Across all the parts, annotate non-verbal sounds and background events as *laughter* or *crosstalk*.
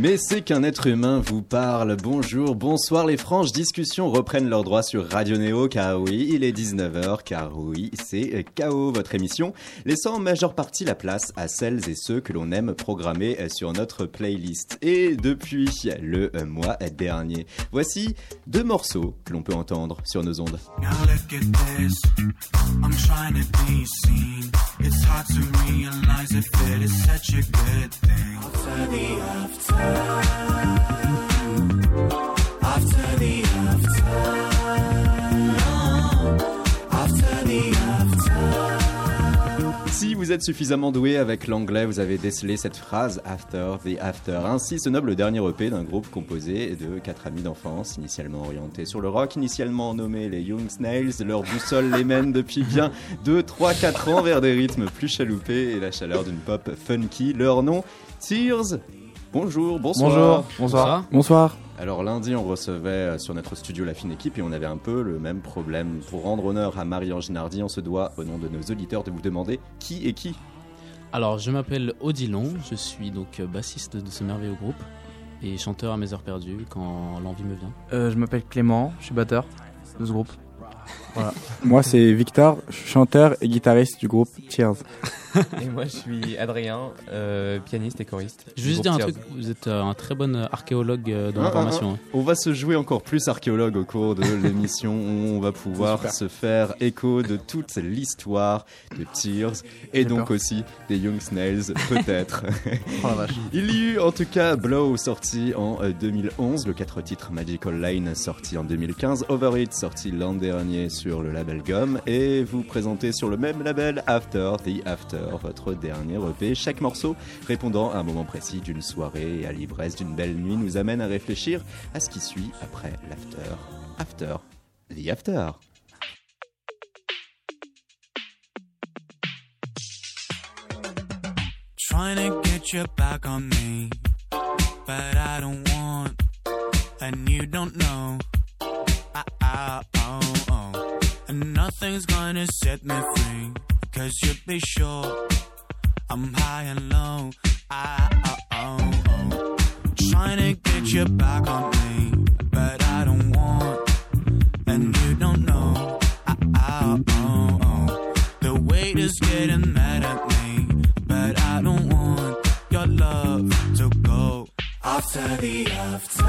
Mais c'est qu'un être humain vous parle. Bonjour, bonsoir, les franches discussions reprennent leur droit sur Radio Néo, car oui, il est 19h, car oui, c'est KO, votre émission, laissant en majeure partie la place à celles et ceux que l'on aime programmer sur notre playlist. Et depuis le mois dernier, voici deux morceaux que l'on peut entendre sur nos ondes. Now Si vous êtes suffisamment doué avec l'anglais, vous avez décelé cette phrase After the After. Ainsi se nomme le dernier EP d'un groupe composé de quatre amis d'enfance, initialement orientés sur le rock, initialement nommés les Young Snails. Leur boussole les mène depuis bien 2, 3, 4 ans vers des rythmes plus chaloupés et la chaleur d'une pop funky. Leur nom, Tears. Bonjour, bonsoir. Bonjour, bonsoir. Bonsoir. Alors lundi, on recevait euh, sur notre studio la fine équipe et on avait un peu le même problème. Pour rendre honneur à Marie-Ange Nardi, on se doit, au nom de nos auditeurs, de vous demander qui est qui. Alors, je m'appelle Odilon, je suis donc euh, bassiste de ce merveilleux groupe et chanteur à mes heures perdues quand l'envie me vient. Euh, je m'appelle Clément, je suis batteur de ce groupe. Moi, c'est Victor, je suis chanteur et guitariste du groupe Cheers. *laughs* Et moi, je suis Adrien, euh, pianiste et choriste. Je veux juste dire un truc, vous êtes euh, un très bon euh, archéologue euh, dans Ah, l'information. ah, ah. On va se jouer encore plus archéologue au cours de *laughs* l'émission. On va pouvoir se faire écho de toute l'histoire de Tears et donc peur. aussi des Young Snails, peut-être. *laughs* Oh la vache. Il y eut en tout cas Blow sorti en euh, 2011, le 4 titres Magical Line sorti en 2015, Over It sorti l'an dernier sur le label Gum et vous présentez sur le même label After the After, votre dernier EP. Chaque morceau répondant à un moment précis d'une soirée et à l'ivresse d'une belle nuit nous amène à réfléchir à ce qui suit après l'after. After the After. Trying to get your back on me, but I don't want, and you don't know. Ah, ah, oh, oh. And nothing's gonna set me free, cause you'd be sure I'm high and low. Ah, ah, oh, oh. Trying to get your back on me, but I don't want, and you don't know. Ah, ah, oh, oh. The weight is getting mad at me, but I don't want your love to go after the after.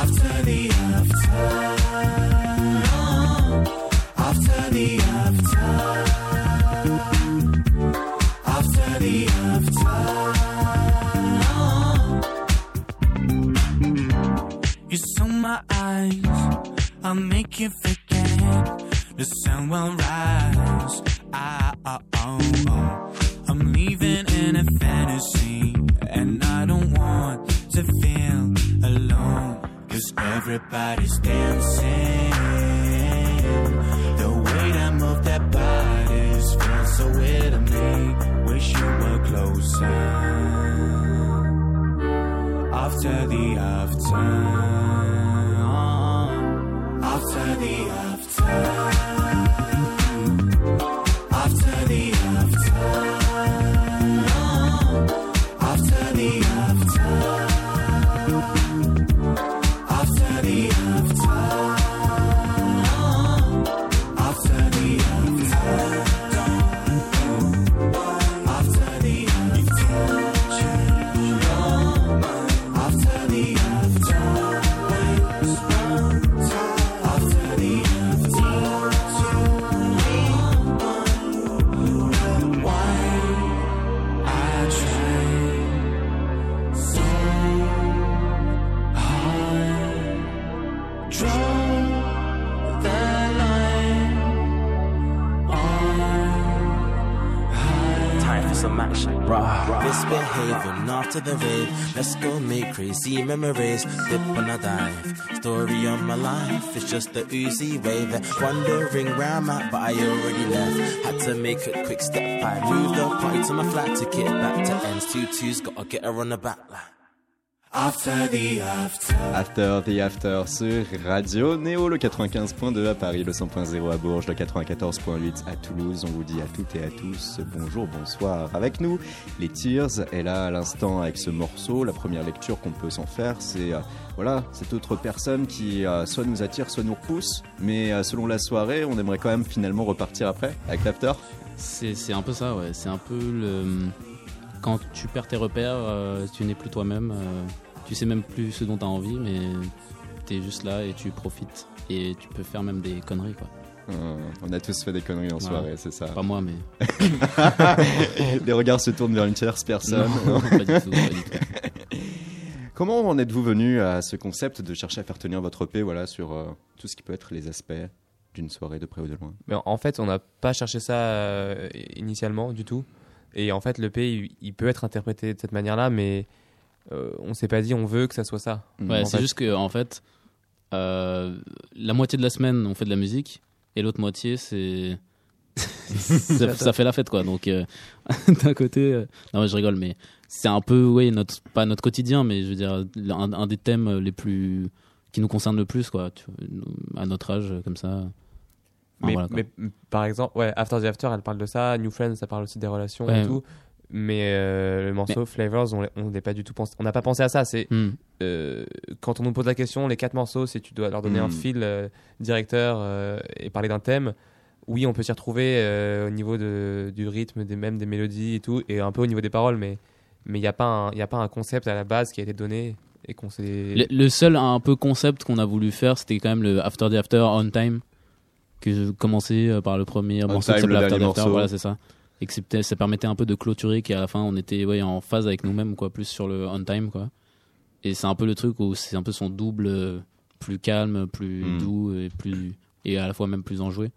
After the after. My eyes, I'll make you forget. The sun will rise. Ah, oh, oh. I'm leaving in a fantasy, and I don't want to feel alone. Cause everybody's dancing. The way that move their bodies feels so weird to me. Wish you were closer. After the. After Let's go make crazy memories. Dip on a dive. Story of my life. It's just the oozy wave. Wondering where I'm at, but I already left. Had to make a quick step. I moved the party to my flat to get back to ends. Two twos, gotta get her on the back line. After the after. After the After sur Radio Néo, le 95.2 à Paris, le 100.0 à Bourges, le 94.8 à Toulouse. On vous dit à toutes et à tous bonjour, bonsoir. Avec nous, les Tears est là à l'instant avec ce morceau. La première lecture qu'on peut s'en faire, c'est euh, voilà, cette autre personne qui euh, soit nous attire, soit nous repousse. Mais euh, selon la soirée, on aimerait quand même finalement repartir après avec l'After. C'est c'est un peu ça, ouais. C'est un peu le. Quand tu perds tes repères, euh, tu n'es plus toi-même. Tu sais même plus ce dont tu as envie, mais tu es juste là et tu profites. Et tu peux faire même des conneries, quoi. Euh, on a tous fait des conneries en soirée, c'est ça. Pas moi, mais. *laughs* les regards se tournent vers une tierce personne. Non, pas du tout, pas du tout. Comment en êtes-vous venu à ce concept de chercher à faire tenir votre paix voilà, sur euh, tout ce qui peut être les aspects d'une soirée de près ou de loin? Mais en fait, on n'a pas cherché ça euh, initialement du tout. Et en fait, le P, il, il peut être interprété de cette manière-là, mais euh, on s'est pas dit on veut que ça soit ça. Ouais, En c'est fait. juste que, en fait, euh, la moitié de la semaine, on fait de la musique, et l'autre moitié, c'est. *laughs* ça, ça fait la fête, quoi. Donc, euh, *laughs* d'un côté. euh, Non, mais je rigole, mais c'est un peu, oui, notre, pas notre quotidien, mais je veux dire, un, un des thèmes les plus. qui nous concerne le plus, quoi. Tu à notre âge, comme ça. Enfin, Mais, voilà, par exemple, ouais, After the After, elle parle de ça. New Friends, ça parle aussi des relations Ouais. et tout. Mais euh, le morceau Flavors, on n'est pas du tout pensé. On n'a pas pensé à ça. C'est Hmm. euh, quand on nous pose la question, les quatre morceaux, si tu dois leur donner Mm. un fil euh, directeur euh, et parler d'un thème, oui, on peut s'y retrouver euh, au niveau de, du rythme, des mêmes des mélodies et tout, et un peu au niveau des paroles, mais mais il n'y a pas un y a pas un concept à la base qui a été donné et qu'on s'est Le, le seul un peu concept qu'on a voulu faire, c'était quand même le After the After On Time, que je commençais par le premier On morceau qui Time, le After the dernier After. morceau. Voilà, c'est ça. Et que ça permettait un peu de clôturer, qu'à la fin on était ouais, en phase avec nous-mêmes, quoi, plus sur le On Time, quoi. Et c'est un peu le truc où c'est un peu son double, euh, plus calme, plus Mm. doux et plus et à la fois même plus enjoué.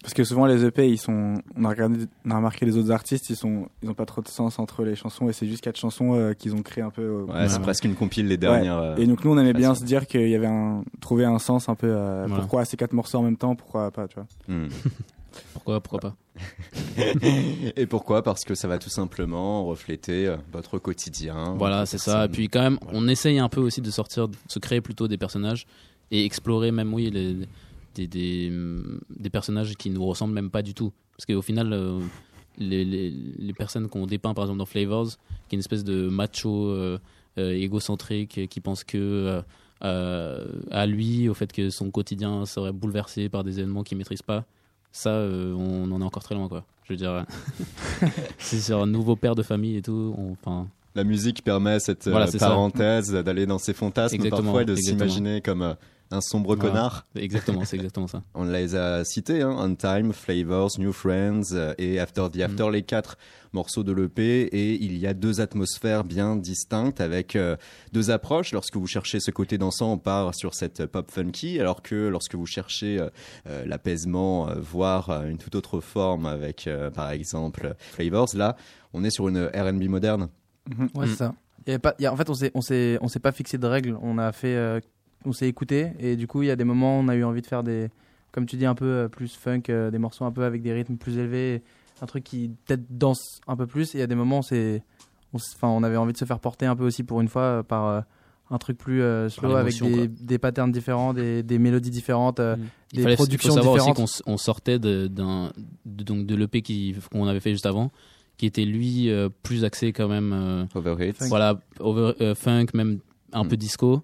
Parce que souvent les EP, ils sont, on a regardé, on a remarqué les autres artistes, ils sont, ils ont pas trop de sens entre les chansons et c'est juste quatre chansons euh, qu'ils ont créé un peu. euh, Ouais, c'est presque une compile les dernières. Et donc nous, on aimait bien se dire qu'il y avait un, trouver un sens un peu. euh, Voilà. Pourquoi ces quatre morceaux en même temps Pourquoi pas, tu vois hmm. *laughs* Pourquoi, pourquoi pas *laughs* Et pourquoi? Parce que ça va tout simplement refléter euh, votre quotidien. Voilà, c'est ça. Et puis quand même, Voilà. on essaye un peu aussi de sortir, de se créer plutôt des personnages et explorer même, oui, les, des, des, des personnages qui nous ressemblent même pas du tout. Parce qu'au final, euh, les, les, les personnes qu'on dépeint, par exemple dans Flavors, qui est une espèce de macho euh, euh, égocentrique qui pense que à lui, au fait que son quotidien serait bouleversé par des événements qu'il maîtrise pas, ça, euh, on en est encore très loin, quoi. Je veux dire, *laughs* c'est sur un nouveau père de famille et tout. Enfin, La musique permet cette euh, Voilà, parenthèse d'aller dans ses fantasmes Exactement, parfois et de s'imaginer comme euh, un sombre Voilà. connard. Exactement, c'est *laughs* exactement ça. On les a cités, hein, On Time, Flavors, New Friends euh, et After the After, les quatre morceaux de l'EP. Et il y a deux atmosphères bien distinctes avec euh, deux approches. Lorsque vous cherchez ce côté dansant, on part sur cette pop funky, alors que lorsque vous cherchez euh, l'apaisement, euh, voire euh, une toute autre forme avec, euh, par exemple, Flavors, là, on est sur une R&B moderne. Ouais, Mm. c'est ça. Y avait pas, y a- en fait, on s'est, on s'est, on s'est pas fixé de règles. On a fait, euh, on s'est écouté et du coup, il y a des moments, où on a eu envie de faire des, comme tu dis, un peu euh, plus funk, euh, des morceaux un peu avec des rythmes plus élevés, un truc qui peut-être danse un peu plus. Et il y a des moments, où c'est, enfin, on avait envie de se faire porter un peu aussi pour une fois euh, par euh, un truc plus euh, slow avec des, des patterns différents, des, des mélodies différentes, euh, Mm. Il des fallait, il faut productions savoir aussi différentes. qu'on s- on sortait de, d'un, de, donc de l'EP qui- qu'on avait fait juste avant, qui était lui euh, plus axé quand même, euh, voilà, over, euh, funk, même un Mm. peu disco.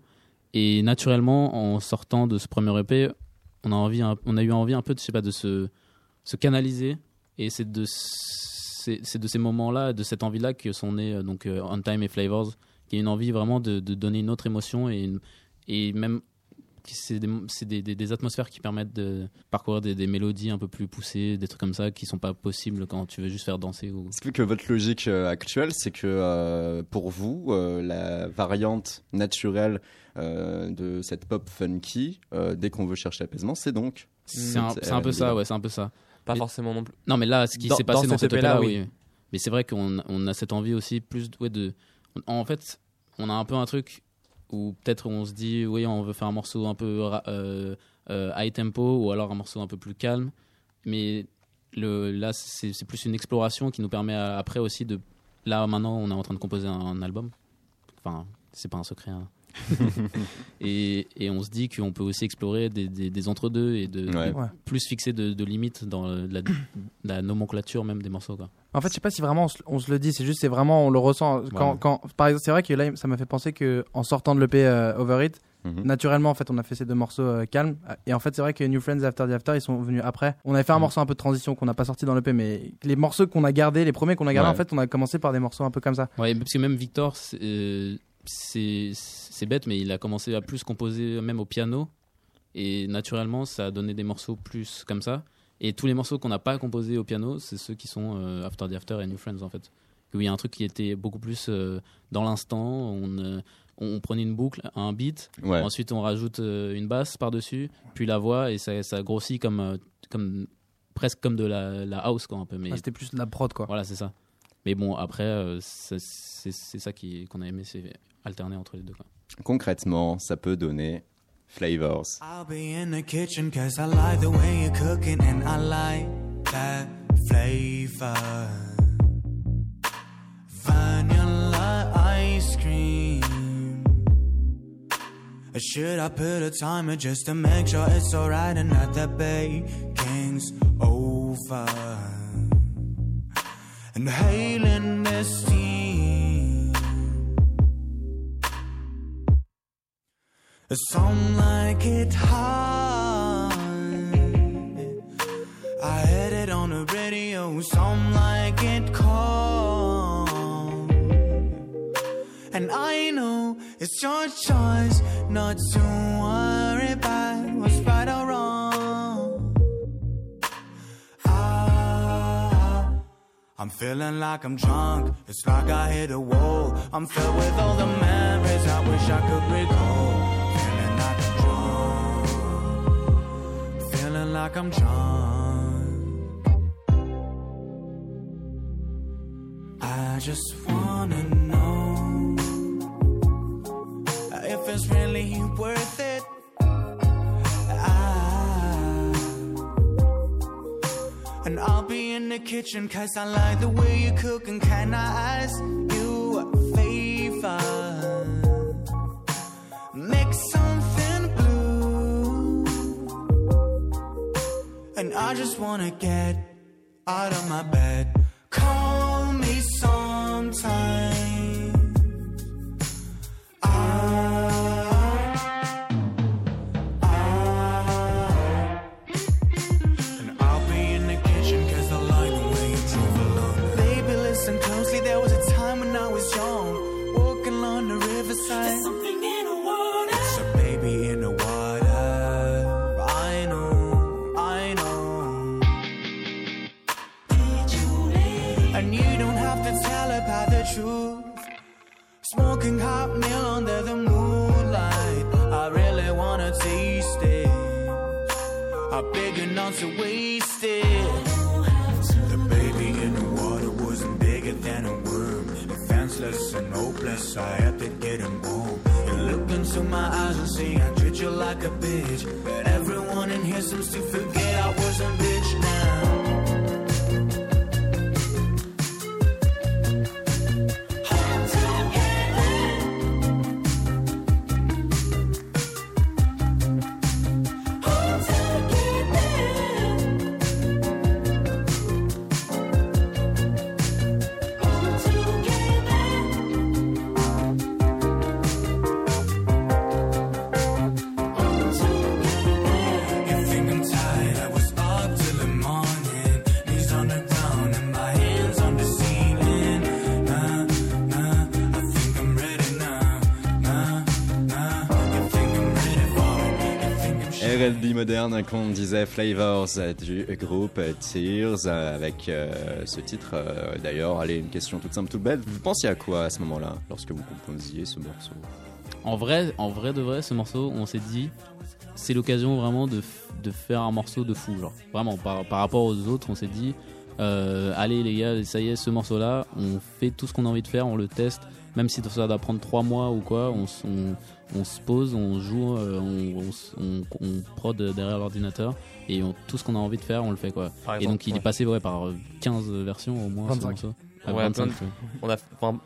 Et naturellement, en sortant de ce premier EP, on a, envie, on a eu envie un peu de, je sais pas, de se, se canaliser. Et c'est de, c'est de ces moments-là, de cette envie-là que sont nés euh, donc, euh, On Time et Flavors, qui est une envie vraiment de, donner une autre émotion et, et même c'est des, c'est des, des- des atmosphères qui permettent de parcourir des, des mélodies un peu plus poussées, des trucs comme ça qui sont pas possibles quand tu veux juste faire danser. Ou... Ce qui fait que votre logique euh, actuelle, c'est que euh, pour vous, euh, la variante naturelle euh, de cette pop funky, euh, dès qu'on veut chercher l'apaisement, c'est donc. C'est un, peu ça, ouais, c'est un peu ça. pas forcément non plus. Non, mais là, ce qui s'est passé dans dans, cet cette EP-là, oui. oui. Mais c'est vrai qu'on on a cette envie aussi plus ouais, de. En fait, on a un peu un truc où peut-être on se dit, oui, on veut faire un morceau un peu euh, euh, high tempo ou alors un morceau un peu plus calme. Mais le, là, c'est plus une exploration qui nous permet à- après aussi de. Là, maintenant, on est en train de composer un, un album. Enfin, c'est pas un secret. hein. *laughs* et, et on se dit qu'on peut aussi explorer des, des- des entre-deux et de, Ouais. de Ouais. plus fixer de, de limites dans la, la nomenclature même des morceaux. Quoi. En fait, je sais pas si vraiment on se, on se le dit, c'est juste, c'est vraiment, on le ressent. Quand, Ouais. quand, par exemple, c'est vrai que là, ça m'a fait penser que en sortant de l'EP euh, Over It, Mhm. naturellement, en fait, on a fait ces deux morceaux euh, calmes. Et en fait, c'est vrai que New Friends et After the After, ils sont venus après. On avait fait un Mhm. morceau un peu de transition qu'on n'a pas sorti dans l'EP, mais les morceaux qu'on a gardés, les premiers qu'on a gardés, Ouais. en fait, on a commencé par des morceaux un peu comme ça. Ouais, parce que même Victor, c'est euh, c'est bête, mais il a commencé à plus composer même au piano. Et naturellement, ça a donné des morceaux plus comme ça. Et tous les morceaux qu'on n'a pas composés au piano, c'est ceux qui sont euh, After the After et New Friends en fait. Où il y a un truc qui était beaucoup plus euh, dans l'instant. On, euh, on prenait une boucle, un beat, Ouais. ensuite on rajoute euh, une basse par-dessus, puis la voix, et ça, ça grossit comme, comme presque comme de la, la house quoi un peu. Mais C'était plus de la prod, quoi. voilà, c'est ça. Mais bon, après, euh, c'est ça qui- qu'on a aimé, c'est alterner entre les deux. Quoi. Concrètement, ça peut donner Flavors. I'll be in the kitchen cause I like the way you're cooking and I like that flavor. Vanilla ice cream. Should I put a timer just to make sure it's alright and that the baking's over? Inhaling the steam. Some like it hot. I heard it on the radio. Some like it cold. And I know it's your choice not to worry about what's right or wrong. Ah, I'm feeling like I'm drunk. It's like I hit a wall. I'm filled with all the memories I wish I could recall. Like I'm drunk. I just wanna know if it's really worth it. Ah. And I'll be in the kitchen cause I like the way you cook and can I ask you I just wanna get out of my bed I'm big enough to waste it. The baby in the water wasn't bigger than a worm. Defenseless and hopeless, I had to get him home. You look into my eyes and say I treat you like a bitch. But everyone in here seems to forget I was a bitch Moderne, qu'on disait Flavors du groupe Tears avec euh, ce titre. euh, D'ailleurs, allez, une question toute simple, toute belle. Vous pensiez à quoi à ce moment-là, lorsque vous composiez ce morceau? En vrai, en vrai de vrai, ce morceau, on s'est dit, c'est l'occasion vraiment de, de faire un morceau de fou. Genre, vraiment, par, par rapport aux autres, on s'est dit, euh, allez les gars, ça y est, ce morceau-là, on fait tout ce qu'on a envie de faire, on le teste. Même si ça doit prendre trois mois ou quoi, on, on, on se pose, on joue, euh, on, on s- on, on prod derrière l'ordinateur et on- tout ce qu'on a envie de faire, on le fait quoi. Par Et donc il ouais. est passé ouais, par euh, 15 versions au moins 25. ce morceau. Ah, Ouais, 25, plein ouais. On a, enfin,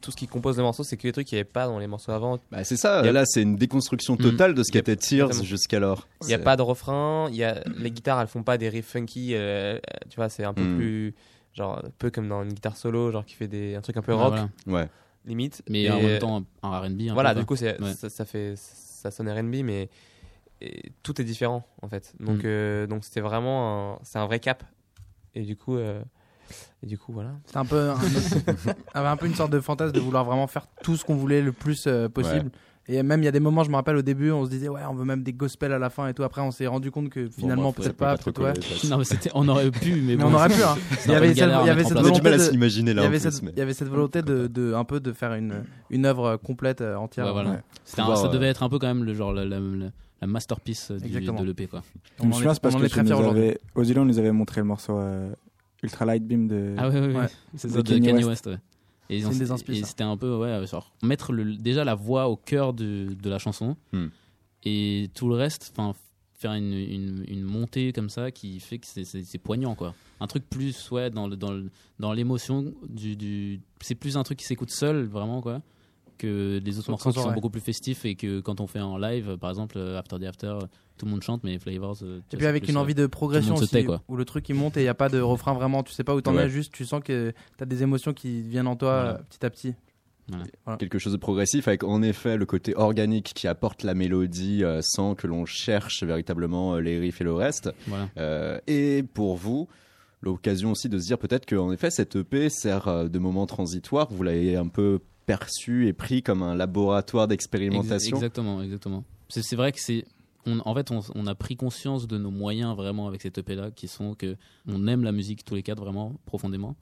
tout ce qui compose le morceau, c'est que les trucs qu'il n'y avait pas dans les morceaux avant. Bah, c'est ça, là c'est une déconstruction Mm. totale de ce qu'était Tears jusqu'alors. Il n'y a pas de refrain, il y a, les guitares elles font pas des riffs funky, euh, tu vois, c'est un peu Mm. plus. Genre, un peu comme dans une guitare solo, genre qui fait des, un truc un peu rock, voilà. Ouais. Limite. Mais Et- en même temps, un RB. voilà, peu, du coup, Ouais. ça, ça fait, ça sonne R&B, mais et tout est différent en fait. Donc, Mm. euh, donc c'était vraiment, un, c'est un vrai cap. Et du coup, euh, et du coup, voilà. C'était un peu, un, avait *laughs* un peu une sorte de fantasme de vouloir vraiment faire tout ce qu'on voulait le plus euh, possible. Et même il y a des moments, je me rappelle au début, on se disait ouais, on veut même des gospels à la fin et tout. Après, on s'est rendu compte que finalement Bon, bah, peut-être pas. peut ouais. ça. Non, mais c'était, on aurait pu, mais *laughs* Mais bon. on aurait pu. Hein. Il y avait cette, il y avait On volonté à de, s'imaginer il y avait cette, mais- il y avait cette volonté de, de un peu de faire une une œuvre complète euh, entière. Ouais, voilà. Ouais. Un- ça euh, devait être un peu quand même le genre la, la, la- la masterpiece du- de l'EP quoi. Je souviens, est- c'est parce on que est tu très nous avais, Ozilo nous avait montré le morceau euh, Ultra Light Beam de. Ah ouais, ouais, ouais. Ouais. c'est De Kanye. West. ouais. Et, c'était un peu ouais, genre mettre le, déjà la voix au cœur de, de la chanson Hmm. et tout le reste, enfin faire une, une, une montée comme ça qui fait que c'est- c'est c'est poignant quoi. Un truc plus ouais dans le, dans le- dans l'émotion du, du c'est plus un truc qui s'écoute seul vraiment quoi que les autres morceaux qui sont beaucoup plus festifs et que quand on fait en live par exemple euh, After the After tout le monde chante mais Flavors euh, tu Et puis avec une euh, envie de progression aussi, tait, quoi. où le truc il monte et il n'y a pas de refrain vraiment, tu sais pas où t'en Ouais. es, juste tu sens que t'as des émotions qui viennent en toi Voilà. euh, petit à petit. quelque chose de progressif avec en effet le côté organique qui apporte la mélodie euh, sans que l'on cherche véritablement euh, les riffs et le reste. voilà. Euh, et pour vous, l'occasion aussi de se dire peut-être qu'en effet cette EP sert euh, de moment transitoire. Vous l'avez un peu perçu et pris comme un laboratoire Ex- d'expérimentation. Exactement, exactement. C'est vrai que c'est. On, en fait, on, on a pris conscience de nos moyens vraiment avec cette EP là, qui sont que on aime la musique tous les quatre vraiment profondément.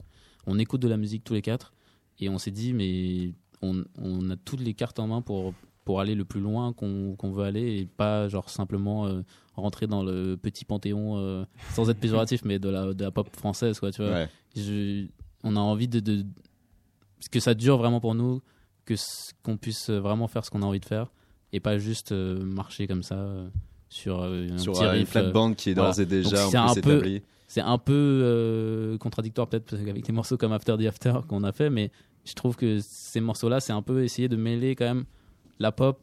On écoute de la musique tous les quatre et on s'est dit mais on, on a toutes les cartes en main pour pour aller le plus loin qu'on veut aller et pas genre simplement euh, rentrer dans le petit panthéon euh, sans être péjoratif mais de la de la pop française quoi tu vois Ouais. je- on a envie de, de- que ça dure vraiment pour nous, que qu'on puisse vraiment faire ce qu'on a envie de faire et pas juste euh, marcher comme ça euh, sur euh, un Sur petit euh, une riff. flat euh. band qui est voilà. d'ores et déjà Donc, un c'est un peu. C'est un peu euh, contradictoire peut-être parce qu'avec les morceaux comme After the After qu'on a fait, mais je trouve que ces morceaux-là, c'est un peu essayer de mêler quand même la pop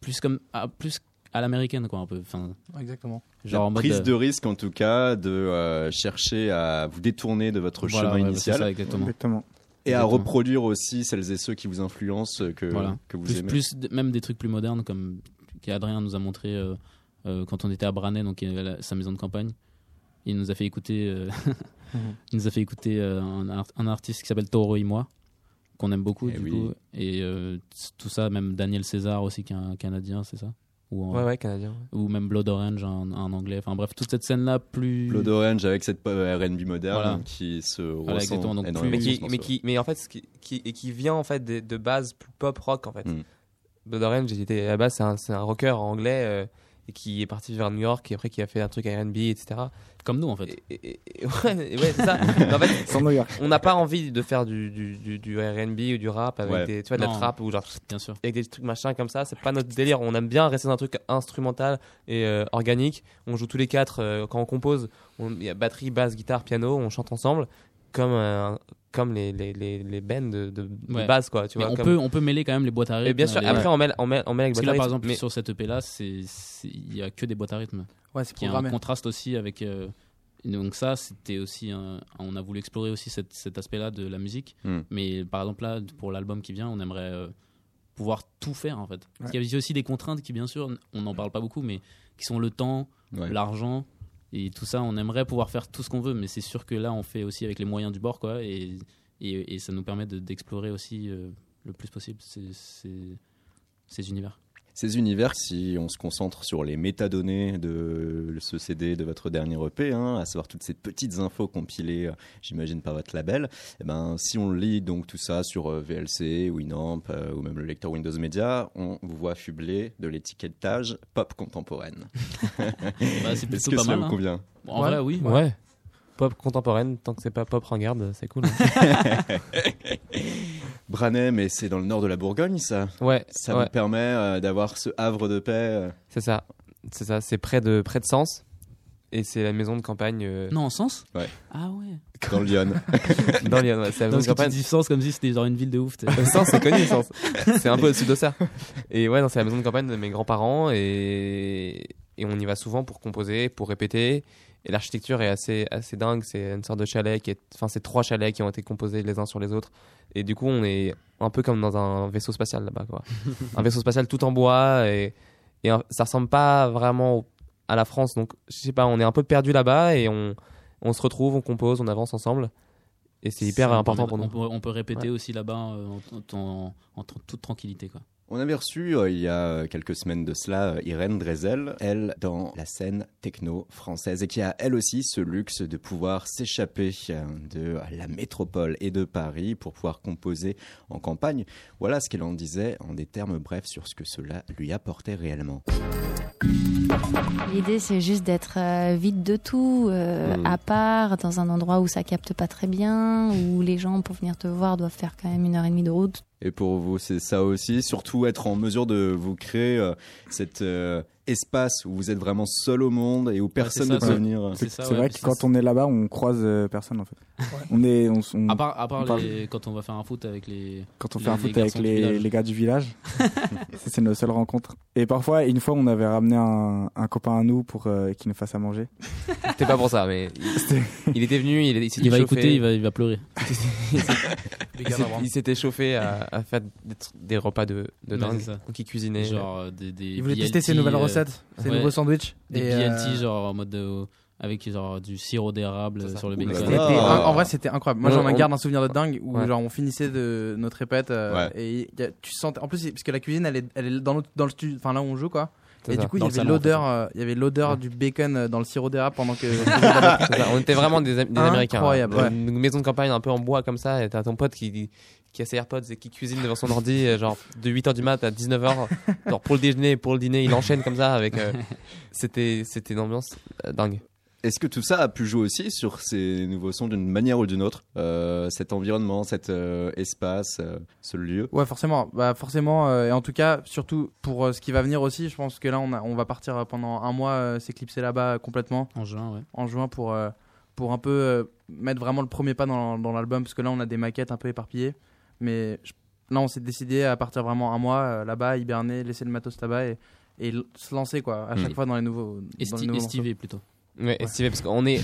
plus comme à, plus à l'américaine quoi un peu. Enfin, Exactement. genre en La prise euh, de risque en tout cas de euh, chercher à vous détourner de votre voilà, chemin ouais, initial c'est ça exactement. Exactement. Et à reproduire aussi celles et ceux qui vous influencent que, Voilà. que vous plus, aimez. plus même des trucs plus modernes comme qu'Adrien nous a montré euh, euh, quand on était à Branay donc il avait la- sa maison de campagne il nous a fait écouter euh, *laughs* il nous a fait écouter euh, un, art- un artiste qui s'appelle Toro et moi qu'on aime beaucoup Eh du oui. coup et euh, tout ça même Daniel César aussi qui est un canadien c'est ça ou, en- Ouais, ouais, canadien. ou même Blood Orange un, un anglais enfin bref toute cette scène là plus Blood Orange avec cette pop- R&B moderne Voilà. qui se Voilà, ressent. Donc, mais plus- qui, mais qui, mais en fait, ce qui, qui, et qui vient en fait de, de base plus pop rock en fait. Mm. Blood Orange, j'étais à la base, c'est un, c'est un rocker anglais euh, et qui est parti vers New York et après qui a fait un truc à R&B, etc. comme nous en fait Et, et- et- *laughs* ouais, c'est ça. Mais *laughs* en fait, Sans New York. on n'a pas envie de faire du, du, du, du R&B ou du rap avec Ouais. des, tu vois, de la trap ou genre bien sûr avec des trucs machin comme ça. C'est pas notre délire. On aime bien rester dans un truc instrumental et euh, organique. On joue tous les quatre euh, quand on compose. on- Il y a batterie, basse, guitare, piano. On chante ensemble comme euh, comme les les les, les bands de, de, base quoi. Tu mais vois. on comme- peut on peut mêler quand même les boîtes à rythme Et bien sûr. les- Après on mêle on mêle on mêle avec parce que là par exemple mais- sur cette EP là c'est c'est- il y a que des boîtes à rythme Ouais, c'est qui a un contraste aussi avec euh, donc ça c'était aussi un- on a voulu explorer aussi cette- cet aspect là de la musique Hmm. mais par exemple là pour l'album qui vient on aimerait euh, pouvoir tout faire en fait parce qu'il y a aussi des contraintes qui bien sûr on n'en parle pas beaucoup mais qui sont le temps Ouais. l'argent et tout ça on aimerait pouvoir faire tout ce qu'on veut mais c'est sûr que là on fait aussi avec les moyens du bord quoi et, et, ça nous permet de- d'explorer aussi euh, le plus possible ces, ces univers Ces univers, si on se concentre sur les métadonnées de ce CD de votre dernier EP, hein, à savoir toutes ces petites infos compilées, euh, j'imagine par votre label, eh ben, si on lit donc tout ça sur euh, VLC, Winamp euh, ou même le lecteur Windows Media, on vous voit fublé de l'étiquetage pop contemporaine. *laughs* Bah, c'est Est-ce plutôt que pas ça mal vous hein. convient? Bon, en Ouais. vrai oui Ouais. Pop contemporaine, tant que c'est pas pop ringarde, c'est cool. hein. *laughs* Branay, mais c'est dans le nord de la Bourgogne, ça. ouais, Ça ouais, vous permet euh, d'avoir ce havre de paix. euh, c'est ça. C'est ça, c'est près de près de Sens. Et c'est la maison de campagne euh, Non, en sens? Ouais. Ah ouais. Dans le Lyon. *laughs* dans Lyon. ouais, C'est la maison de ce que tu campagne. dis sens comme si c'était genre une ville de ouf. Sens, c'est connu, Sens. *laughs* C'est un peu au-dessus d'Auxerre. Et ouais, non, c'est la maison de campagne de mes grands-parents et... et on y va souvent pour composer, pour répéter. Et l'architecture est assez, assez dingue. C'est une sorte de chalet qui est, enfin, c'est trois chalets qui ont été composés les uns sur les autres. Et du coup, on est un peu comme dans un vaisseau spatial là-bas, quoi. *laughs* un vaisseau spatial tout en bois et, et un- ça ressemble pas vraiment à la France. Donc, je sais pas, on est un peu perdu là-bas et on, on se retrouve, on compose, on avance ensemble. Et c'est hyper important pour nous. On peut, on peut répéter aussi là-bas euh, en, en- en toute tranquillité. Quoi. On avait reçu euh, il y a euh, quelques semaines de cela euh, Irène Drezel, elle dans la scène techno française et qui a elle aussi ce luxe de pouvoir s'échapper de la métropole et de Paris pour pouvoir composer en campagne. Voilà ce qu'elle en disait en des termes brefs sur ce que cela lui apportait réellement. L'idée, c'est juste d'être euh, vide de tout, euh, Mhm. à part, dans un endroit où ça capte pas très bien, où les gens, pour venir te voir, doivent faire quand même une heure et demie de route. Et pour vous, c'est ça aussi, surtout être en mesure de vous créer euh, cet euh, espace où vous êtes vraiment seul au monde et où personne ça, ne peut c'est- venir. c'est ouais, vrai que quand on est là-bas, on croise euh, personne en fait. On est, on, on- À part, à part on parle- les- quand on va faire un foot avec les. quand on les- fait un les foot avec les, gars du village, *laughs* c'est nos seules rencontres. Et parfois, une fois, on avait ramené un, un copain à nous pour euh, qu'il nous fasse à manger. *laughs* C'était pas pour ça, mais il, il était venu, il, il Il va écouter, il va, il va pleurer. *laughs* il s'était chauffé à, à faire des, tr- des repas de, de dingue. Donc il cuisinait. Genre euh, des, des. Il voulait BLT, tester ses nouvelles euh, recettes, ses ouais. nouveaux sandwichs. Des Et, BLT, euh, genre en mode. de- avec genre du sirop d'érable sur le bacon. en- Ah. En vrai, c'était incroyable. Moi, j'en on- garde un souvenir de dingue où Ouais. genre on finissait de notre répète euh, Ouais. et il y a- tu sentais. En plus, parce que la cuisine, elle est, elle est dans, le, dans le studio, enfin là où on joue quoi. Et ça. du coup, il y avait l'odeur, euh, il y avait l'odeur du bacon euh, dans le sirop d'érable pendant que. *laughs* On était vraiment des, des Américains. Incroyable, hein. ouais. Une maison de campagne un peu en bois comme ça. Et t'as ton pote qui, qui a ses AirPods et qui cuisine devant son *laughs* ordi, euh, genre de 8h du mat à 19h. genre pour le déjeuner, pour le dîner, il enchaîne comme ça. avec. euh, *laughs* C'était c'était une ambiance euh, dingue. Est-ce que tout ça a pu jouer aussi sur ces nouveaux sons d'une manière ou d'une autre Euh, Cet environnement, cet euh, espace, euh, ce lieu? Ouais, forcément. Bah, forcément. euh, et en tout cas, surtout pour euh, ce qui va venir aussi, je pense que là, on, a, on va partir pendant un mois euh, s'éclipser là-bas complètement En juin, ouais. en juin pour, euh, pour un peu euh, mettre vraiment le premier pas dans, dans l'album parce que là, on a des maquettes un peu éparpillées. Mais je- là, on s'est décidé à partir vraiment un mois euh, là-bas, hiberner, laisser le matos là-bas et, se lancer quoi, à chaque Mm. fois dans les nouveaux. dans les nouveaux plutôt. Ouais, estivé, parce qu'on est,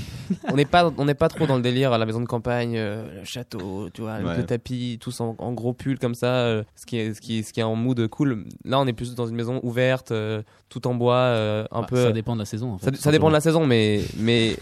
on n'est pas, on n'est pas trop dans le délire à la maison de campagne, euh, le château, tu vois, avec Ouais. le tapis, tous en, en gros pull comme ça, euh, ce qui est, ce qui est, ce qui est en mood cool. Là, on est plus dans une maison ouverte, euh, tout en bois, euh, un Bah, peu. Ça dépend de la saison. En Ça, fait, ça dépend de la saison, mais, mais,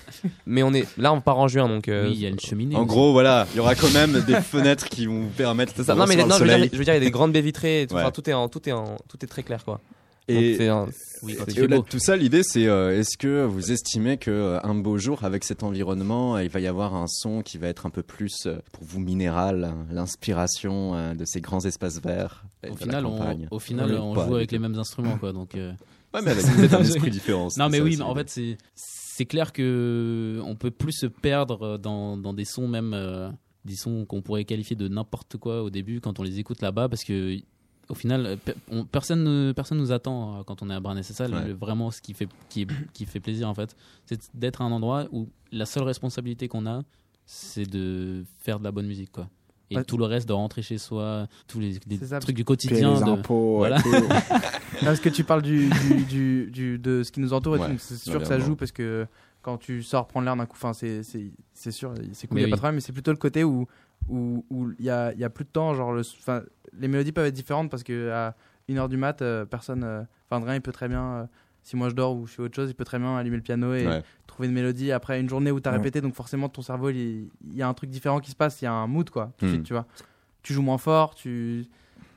mais on est, là, on part en juin, donc. euh, Oui, il y a une cheminée. En aussi. gros, voilà, il y aura quand même des fenêtres qui vont vous permettre c'est de ça. Non, mais non, le je veux, dire, je veux dire, il y a des grandes baies vitrées, tout, Ouais. enfin, tout est en, tout est en, tout est très clair, quoi. Et, un- Oui, et au-delà de tout ça, l'idée c'est euh, est-ce que vous estimez que euh, un beau jour, avec cet environnement, euh, il va y avoir un son qui va être un peu plus euh, pour vous minéral, hein, l'inspiration euh, de ces grands espaces verts Au final, on, campagne? au final, Ouais, on pas joue avec les mêmes instruments, quoi. *laughs* Donc, euh, Ouais, mais avec *laughs* peut-être un esprit différent. non, mais ça oui, aussi, mais en fait, c'est c'est clair que on peut plus se perdre dans, dans des sons même, euh, des sons qu'on pourrait qualifier de n'importe quoi au début quand on les écoute là-bas, parce que au final, euh, pe- on- personne ne personne nous attend euh, quand on est à Bran C'est ça Ouais. vraiment ce qui fait qui, est- qui fait plaisir en fait, c'est d'être à un endroit où la seule responsabilité qu'on a, c'est de faire de la bonne musique, quoi. Et Ouais. tout le reste de rentrer chez soi, tous les, les C'est ça, trucs du quotidien. les de- impôts, Voilà. tout. *laughs* Non, parce que tu parles du, du, du, du- de ce qui nous entoure et Ouais, c'est sûr que ça joue parce que quand tu sors prendre l'air d'un coup, c'est c'est c'est sûr, c'est cool, il y a pas de problème, mais c'est plutôt le côté où où où il y a il y a plus de temps, genre le, les mélodies peuvent être différentes parce que à 1h du mat, euh, personne, euh, enfin Adrien il peut très bien, euh, si moi je dors ou je fais autre chose, il peut très bien allumer le piano et Ouais. trouver une mélodie après une journée où tu as Ouais. répété, donc forcément ton cerveau il, il y a un truc différent qui se passe, il y a un mood quoi, tout de Hmm. suite, tu vois. Tu joues moins fort, tu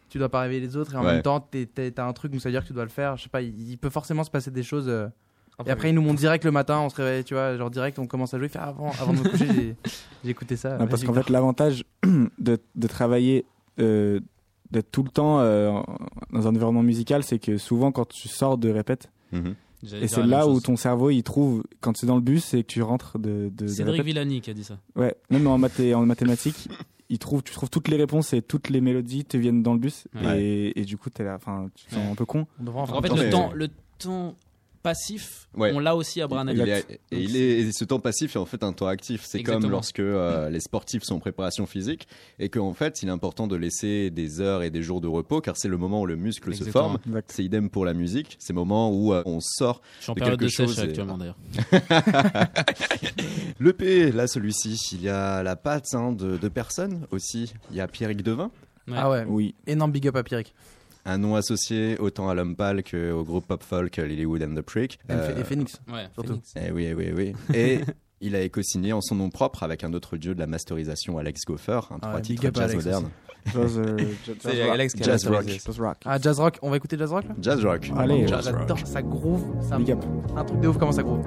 tu dois pas réveiller les autres et en Ouais. même temps t'as un truc donc ça veut dire que tu dois le faire je sais pas il, il peut forcément se passer des choses euh, et après ils nous montent direct le matin on se réveille tu vois genre direct on commence à jouer fait, avant, avant de me coucher j'ai- *laughs* j'ai écouté ça Non, parce qu'en fait, l'avantage *clears throat* de, de travailler, euh, d'être tout le temps euh, dans un environnement musical, c'est que souvent, quand tu sors de répète, Mhm. Et c'est là où chose. ton cerveau il trouve, quand c'est dans le bus et que tu rentres de, de, de Cédric répète, Villani qui a dit ça. ouais, même en, mathé, en mathématiques, il trouve, tu trouves toutes les réponses et toutes les mélodies te viennent dans le bus, Ouais. et, et du coup, t'es là, enfin, tu te sens Ouais. un peu con. en fait, Non, le mais- temps, le temps passif, Ouais. on l'a aussi à Branagh. Il est- et il est, et ce temps passif est en fait un temps actif. C'est comme lorsque euh, *laughs* les sportifs sont en préparation physique et qu'en fait, il est important de laisser des heures et des jours de repos car c'est le moment où le muscle se forme. C'est idem pour la musique. C'est le moment où euh, on sort. Je suis en de période de quelque chose sèche et- actuellement d'ailleurs. *laughs* Le P, là, celui-ci, il y a la patte hein, de, de personnes aussi. Il y a Pierrick Devin, Ouais. Ah ouais, Oui. énorme big up à Pierrick. Un nom associé autant à l'homme pâle qu'au groupe pop folk Lilywood and the Prick. Et Euh, et Phoenix. Ouais, Surtout. Phoenix. Eh oui, eh oui, eh oui. Et *laughs* il a éco-signé en son nom propre avec un autre dieu de la masterisation, Alex Goffer, un trois titres jazz Alex moderne. Jazz, euh, jazz *laughs* rock. Alex qui a Jazz masterisé rock. ça. Jazz rock. Ah, jazz rock, on va écouter jazz rock là? Jazz rock. Allez. J'adore, ça groove, ça Big up. un truc de ouf comment ça groove?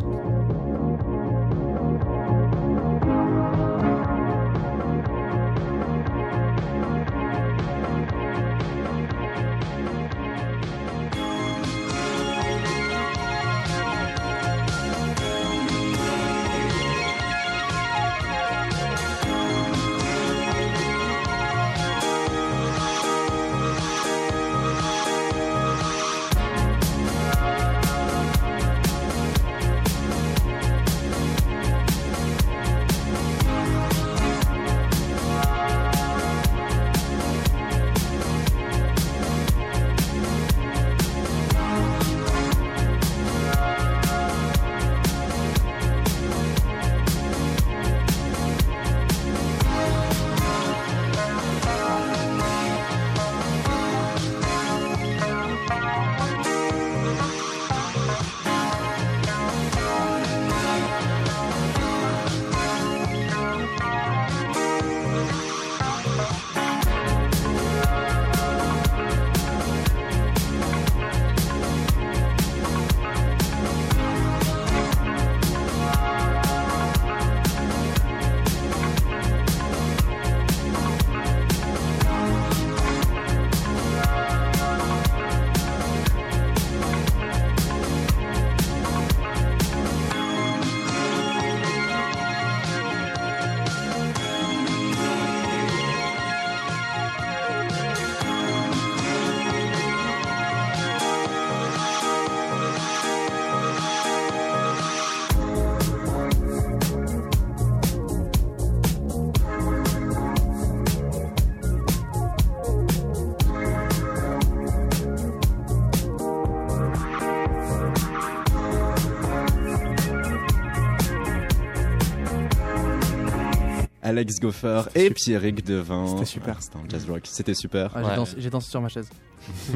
Alex Goffer et Pierrick Devin. C'était super. C'était un jazz rock. C'était super. Ah, j'ai Ouais. dansé- sur ma chaise. *laughs*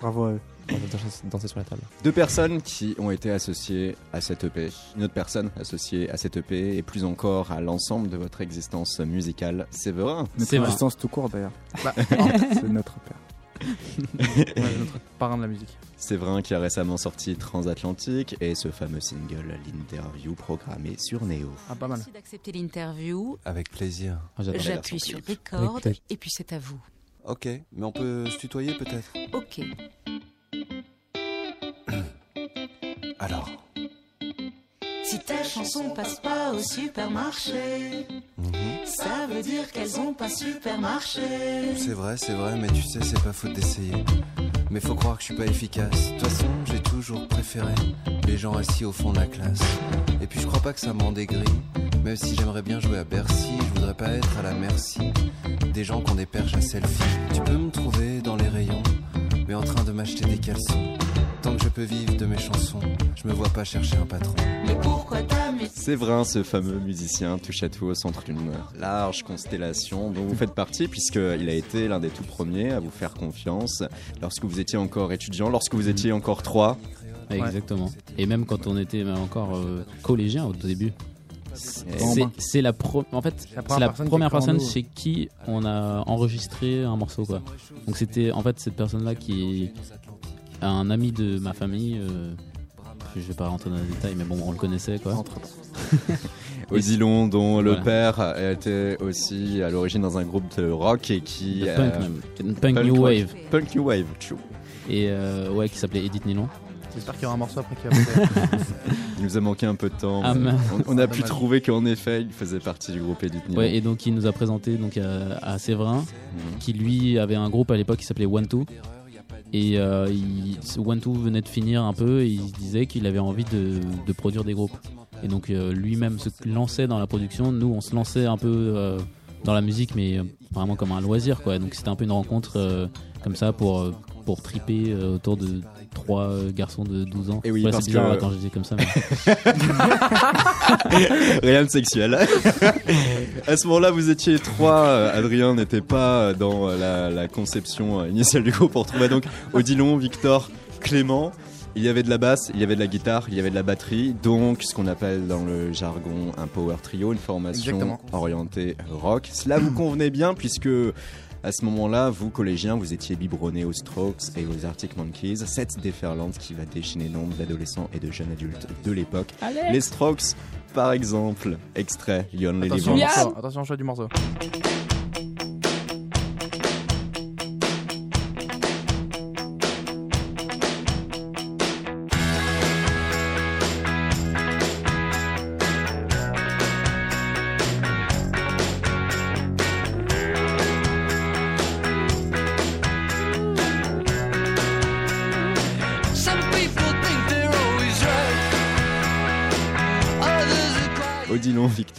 Bravo à eux. Danser- sur la table. Deux personnes qui ont été associées à cette EP. Une autre personne associée à cette EP et plus encore à l'ensemble de votre existence musicale, Séverin. Notre C'est vrai. existence tout court d'ailleurs. Bah, *laughs* C'est notre père. Ouais, notre parrain de la musique. Séverin qui a récemment sorti Transatlantique et ce fameux single, l'interview programmé sur Neo. Ah, pas mal. Merci d'accepter l'interview. Avec plaisir. Ah. J'appuie sur record et puis c'est à vous. Ok, mais on peut se tutoyer peut-être Ok. Alors Si tes chansons passent pas au supermarché, mhm. ça veut dire qu'elles ont pas supermarché. C'est vrai, c'est vrai, mais tu sais, c'est pas faute d'essayer. Mais faut croire que je suis pas efficace. De toute façon, j'ai toujours préféré les gens assis au fond de la classe. Et puis je crois pas que ça m'en dégris. Même si j'aimerais bien jouer à Bercy, je voudrais pas être à la merci des gens qui ont des perches à selfie. Tu peux me trouver dans les rayons, mais en train de m'acheter des caleçons. Je peux vivre de mes chansons, je me vois pas chercher un patron. Mais pourquoi Séverin, ce fameux musicien, touche à tout au centre d'une large constellation dont vous faites partie, puisqu'il a été l'un des tout premiers à vous faire confiance lorsque vous étiez encore étudiant, lorsque vous étiez encore trois. Ouais, Exactement. Et même quand on était encore euh, collégien au tout début. C'est la, pro- en fait, La c'est première la personne première chez qui on a enregistré un morceau quoi. Donc c'était en fait cette personne là qui un ami de ma famille. euh, je vais pas rentrer dans les détails, mais bon, on le connaissait quoi. *laughs* Odilon, dont le père était aussi à l'origine dans un groupe de rock et qui. De euh, punk même, punk, punk new rock. wave. Punk New Wave, true. Et euh, ouais, qui s'appelait Edith Nylon. J'espère qu'il y aura un morceau après qui va. *laughs* Il nous a manqué un peu de temps. Ah, on, on a pu Dommage. trouver qu'en effet, il faisait partie du groupe Edith Nylon. Ouais, et donc il nous a présenté donc à, à Séverin, Mhm. qui lui avait un groupe à l'époque qui s'appelait One Two. Et euh, il, One Two venait de finir un peu et il disait qu'il avait envie de, produire des groupes. Et donc euh, lui-même se lançait dans la production. Nous, on se lançait un peu euh, dans la musique, mais euh, vraiment comme un loisir, quoi. Donc c'était un peu une rencontre comme ça pour pour triper euh, autour de trois euh, garçons de 12 ans. Et oui, Ouais, parce c'est bizarre que- quand je dis comme ça. *laughs* mais- Rien de sexuel. *laughs* à ce moment-là, vous étiez trois. euh, Adrien n'était pas dans la, la conception initiale du groupe. On retrouvait donc Odilon, Victor, Clément. Il y avait de la basse, il y avait de la guitare, il y avait de la batterie. Donc, ce qu'on appelle dans le jargon un power trio, une formation Exactement. orientée rock. Cela vous convenait bien puisque. À ce moment-là, vous, collégiens, vous étiez biberonnés aux Strokes et aux Arctic Monkeys, cette déferlante qui va déchaîner nombre d'adolescents et de jeunes adultes de l'époque. Les Strokes, par exemple, extrait Live Attention. Attention, choix du morceau.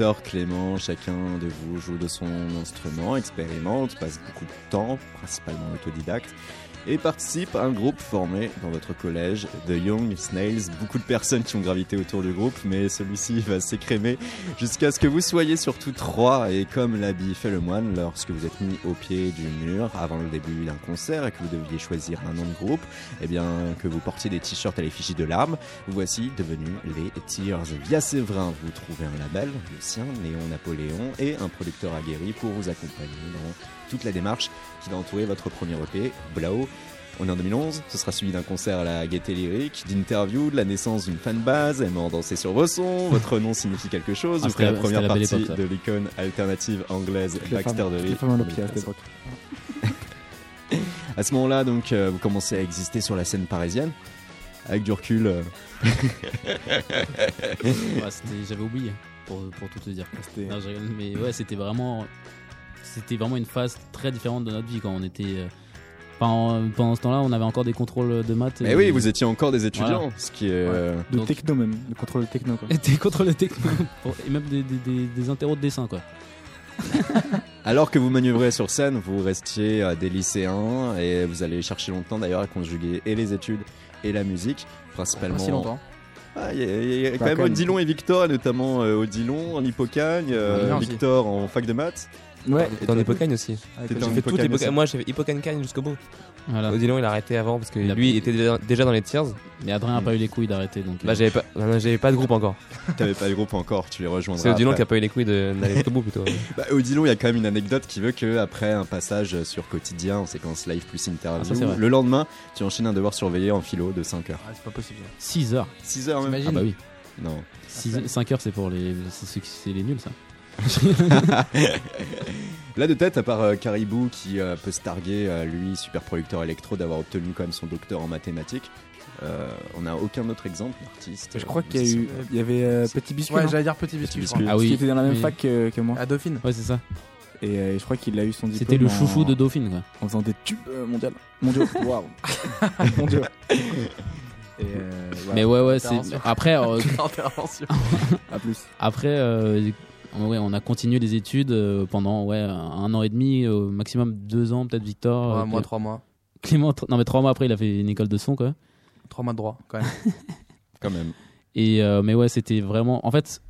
Victor, Clément, chacun de vous joue de son instrument, expérimente, passe beaucoup de temps, principalement autodidacte, et participe à un groupe formé dans votre collège, The Young Snails. Beaucoup de personnes qui ont gravité autour du groupe, mais celui-ci va s'écrémer jusqu'à ce que vous soyez surtout trois, et comme l'habit fait le moine, lorsque vous êtes mis au pied du mur avant le début d'un concert et que vous deviez choisir un nom de groupe, et bien que vous portiez des t-shirts à l'effigie de larmes, voici devenus les Tears. Via Séverin, vous trouvez un label, le sien, Néon Napoléon, et un producteur aguerri pour vous accompagner dans toute la démarche qui va entourer votre premier EP, Blow. On est en 2011, ce sera suivi d'un concert à la Gaieté Lyrique, d'interviews, de la naissance d'une fanbase, aimant danser sur vos sons, *laughs* votre nom signifie quelque chose, Ah, vous ferez la première c'était la belle partie époque, de l'icône alternative anglaise Les Baxter femmes- de les femmes en pied à cette époque. *laughs* À ce moment-là, donc, euh, vous commencez à exister sur la scène parisienne. Avec du recul, euh, *laughs* Ouais, J'avais oublié pour, pour tout te dire. Non, je rigole, mais ouais, c'était vraiment, c'était vraiment une phase très différente de notre vie quand on était. euh, pendant, pendant ce temps-là, on avait encore des contrôles de maths. Mais et- oui, vous étiez encore des étudiants, Voilà. ce qui est. euh, De Donc- techno même, le contrôle techno quoi. Et *laughs* des contrôles techno pour- et même des, des, des, des interros de dessin quoi. *laughs* Alors que vous manœuvrez sur scène, vous restiez euh, des lycéens et vous allez chercher longtemps d'ailleurs à conjuguer et les études et la musique, principalement. Pas si longtemps. Ah, Il y a, il y a quand même. Odilon et Victor, notamment euh, Odilon en hippocagne, euh. Victor en fac de maths. Ouais, Et Dans toi, Hippocagne aussi. J'ai fait tout. Moi, j'ai fait Hippocagne Cagne jusqu'au bout. Voilà. Odilon, il a arrêté avant parce que Il lui pris- était déjà, déjà dans les tiers. Mais Adrien a pas eu les couilles d'arrêter donc. Bah, euh, j'avais pas, non, non, j'avais pas de groupe encore. *laughs* T'avais pas le groupe encore, tu les rejoindras. C'est Odilon après. qui a pas eu les couilles de- d'aller jusqu'au bout plutôt. *laughs* Bah, Odilon, il y a quand même une anecdote qui veut que après un passage sur quotidien en séquence live plus interview, Ah, le lendemain, tu enchaînes un devoir surveillé en philo de 5 heures. Ah, c'est pas possible. 6 heures. 6 heures même Ah bah oui. Non. 5 heures c'est pour les, c'est ceux qui- c'est les nuls ça. *laughs* Là de tête, à part euh, Caribou qui euh, peut se targuer, euh, lui, super producteur électro, d'avoir obtenu quand même son docteur en mathématiques, euh, on n'a aucun autre exemple d'artiste. Je crois qu'il y a eu, il y avait euh, Petit Biscuit, Ouais, non j'allais dire petit biscuit. Petit je crois. biscuit. Ah oui. qui était dans la même fac que, que moi. À Dauphine. Ouais c'est ça. Et euh, je crois qu'il a eu son diplôme. C'était le en- chouchou de Dauphine quoi. En faisant des tubes euh, mondiaux. *laughs* Mondiaux. Waouh. Et euh, voilà. Mais ouais ouais c'est Intervention. après euh, *laughs* Intervention. À plus. Après, euh, ouais, on a continué les études euh, pendant ouais, un an et demi, au maximum deux ans, peut-être Victor. Ouais, euh, moi, trois mois. Clément, non mais trois mois après, il a fait une école de son quoi. Trois mois de droit, quand même. *laughs* Quand même. Et euh, mais ouais, c'était vraiment. En fait,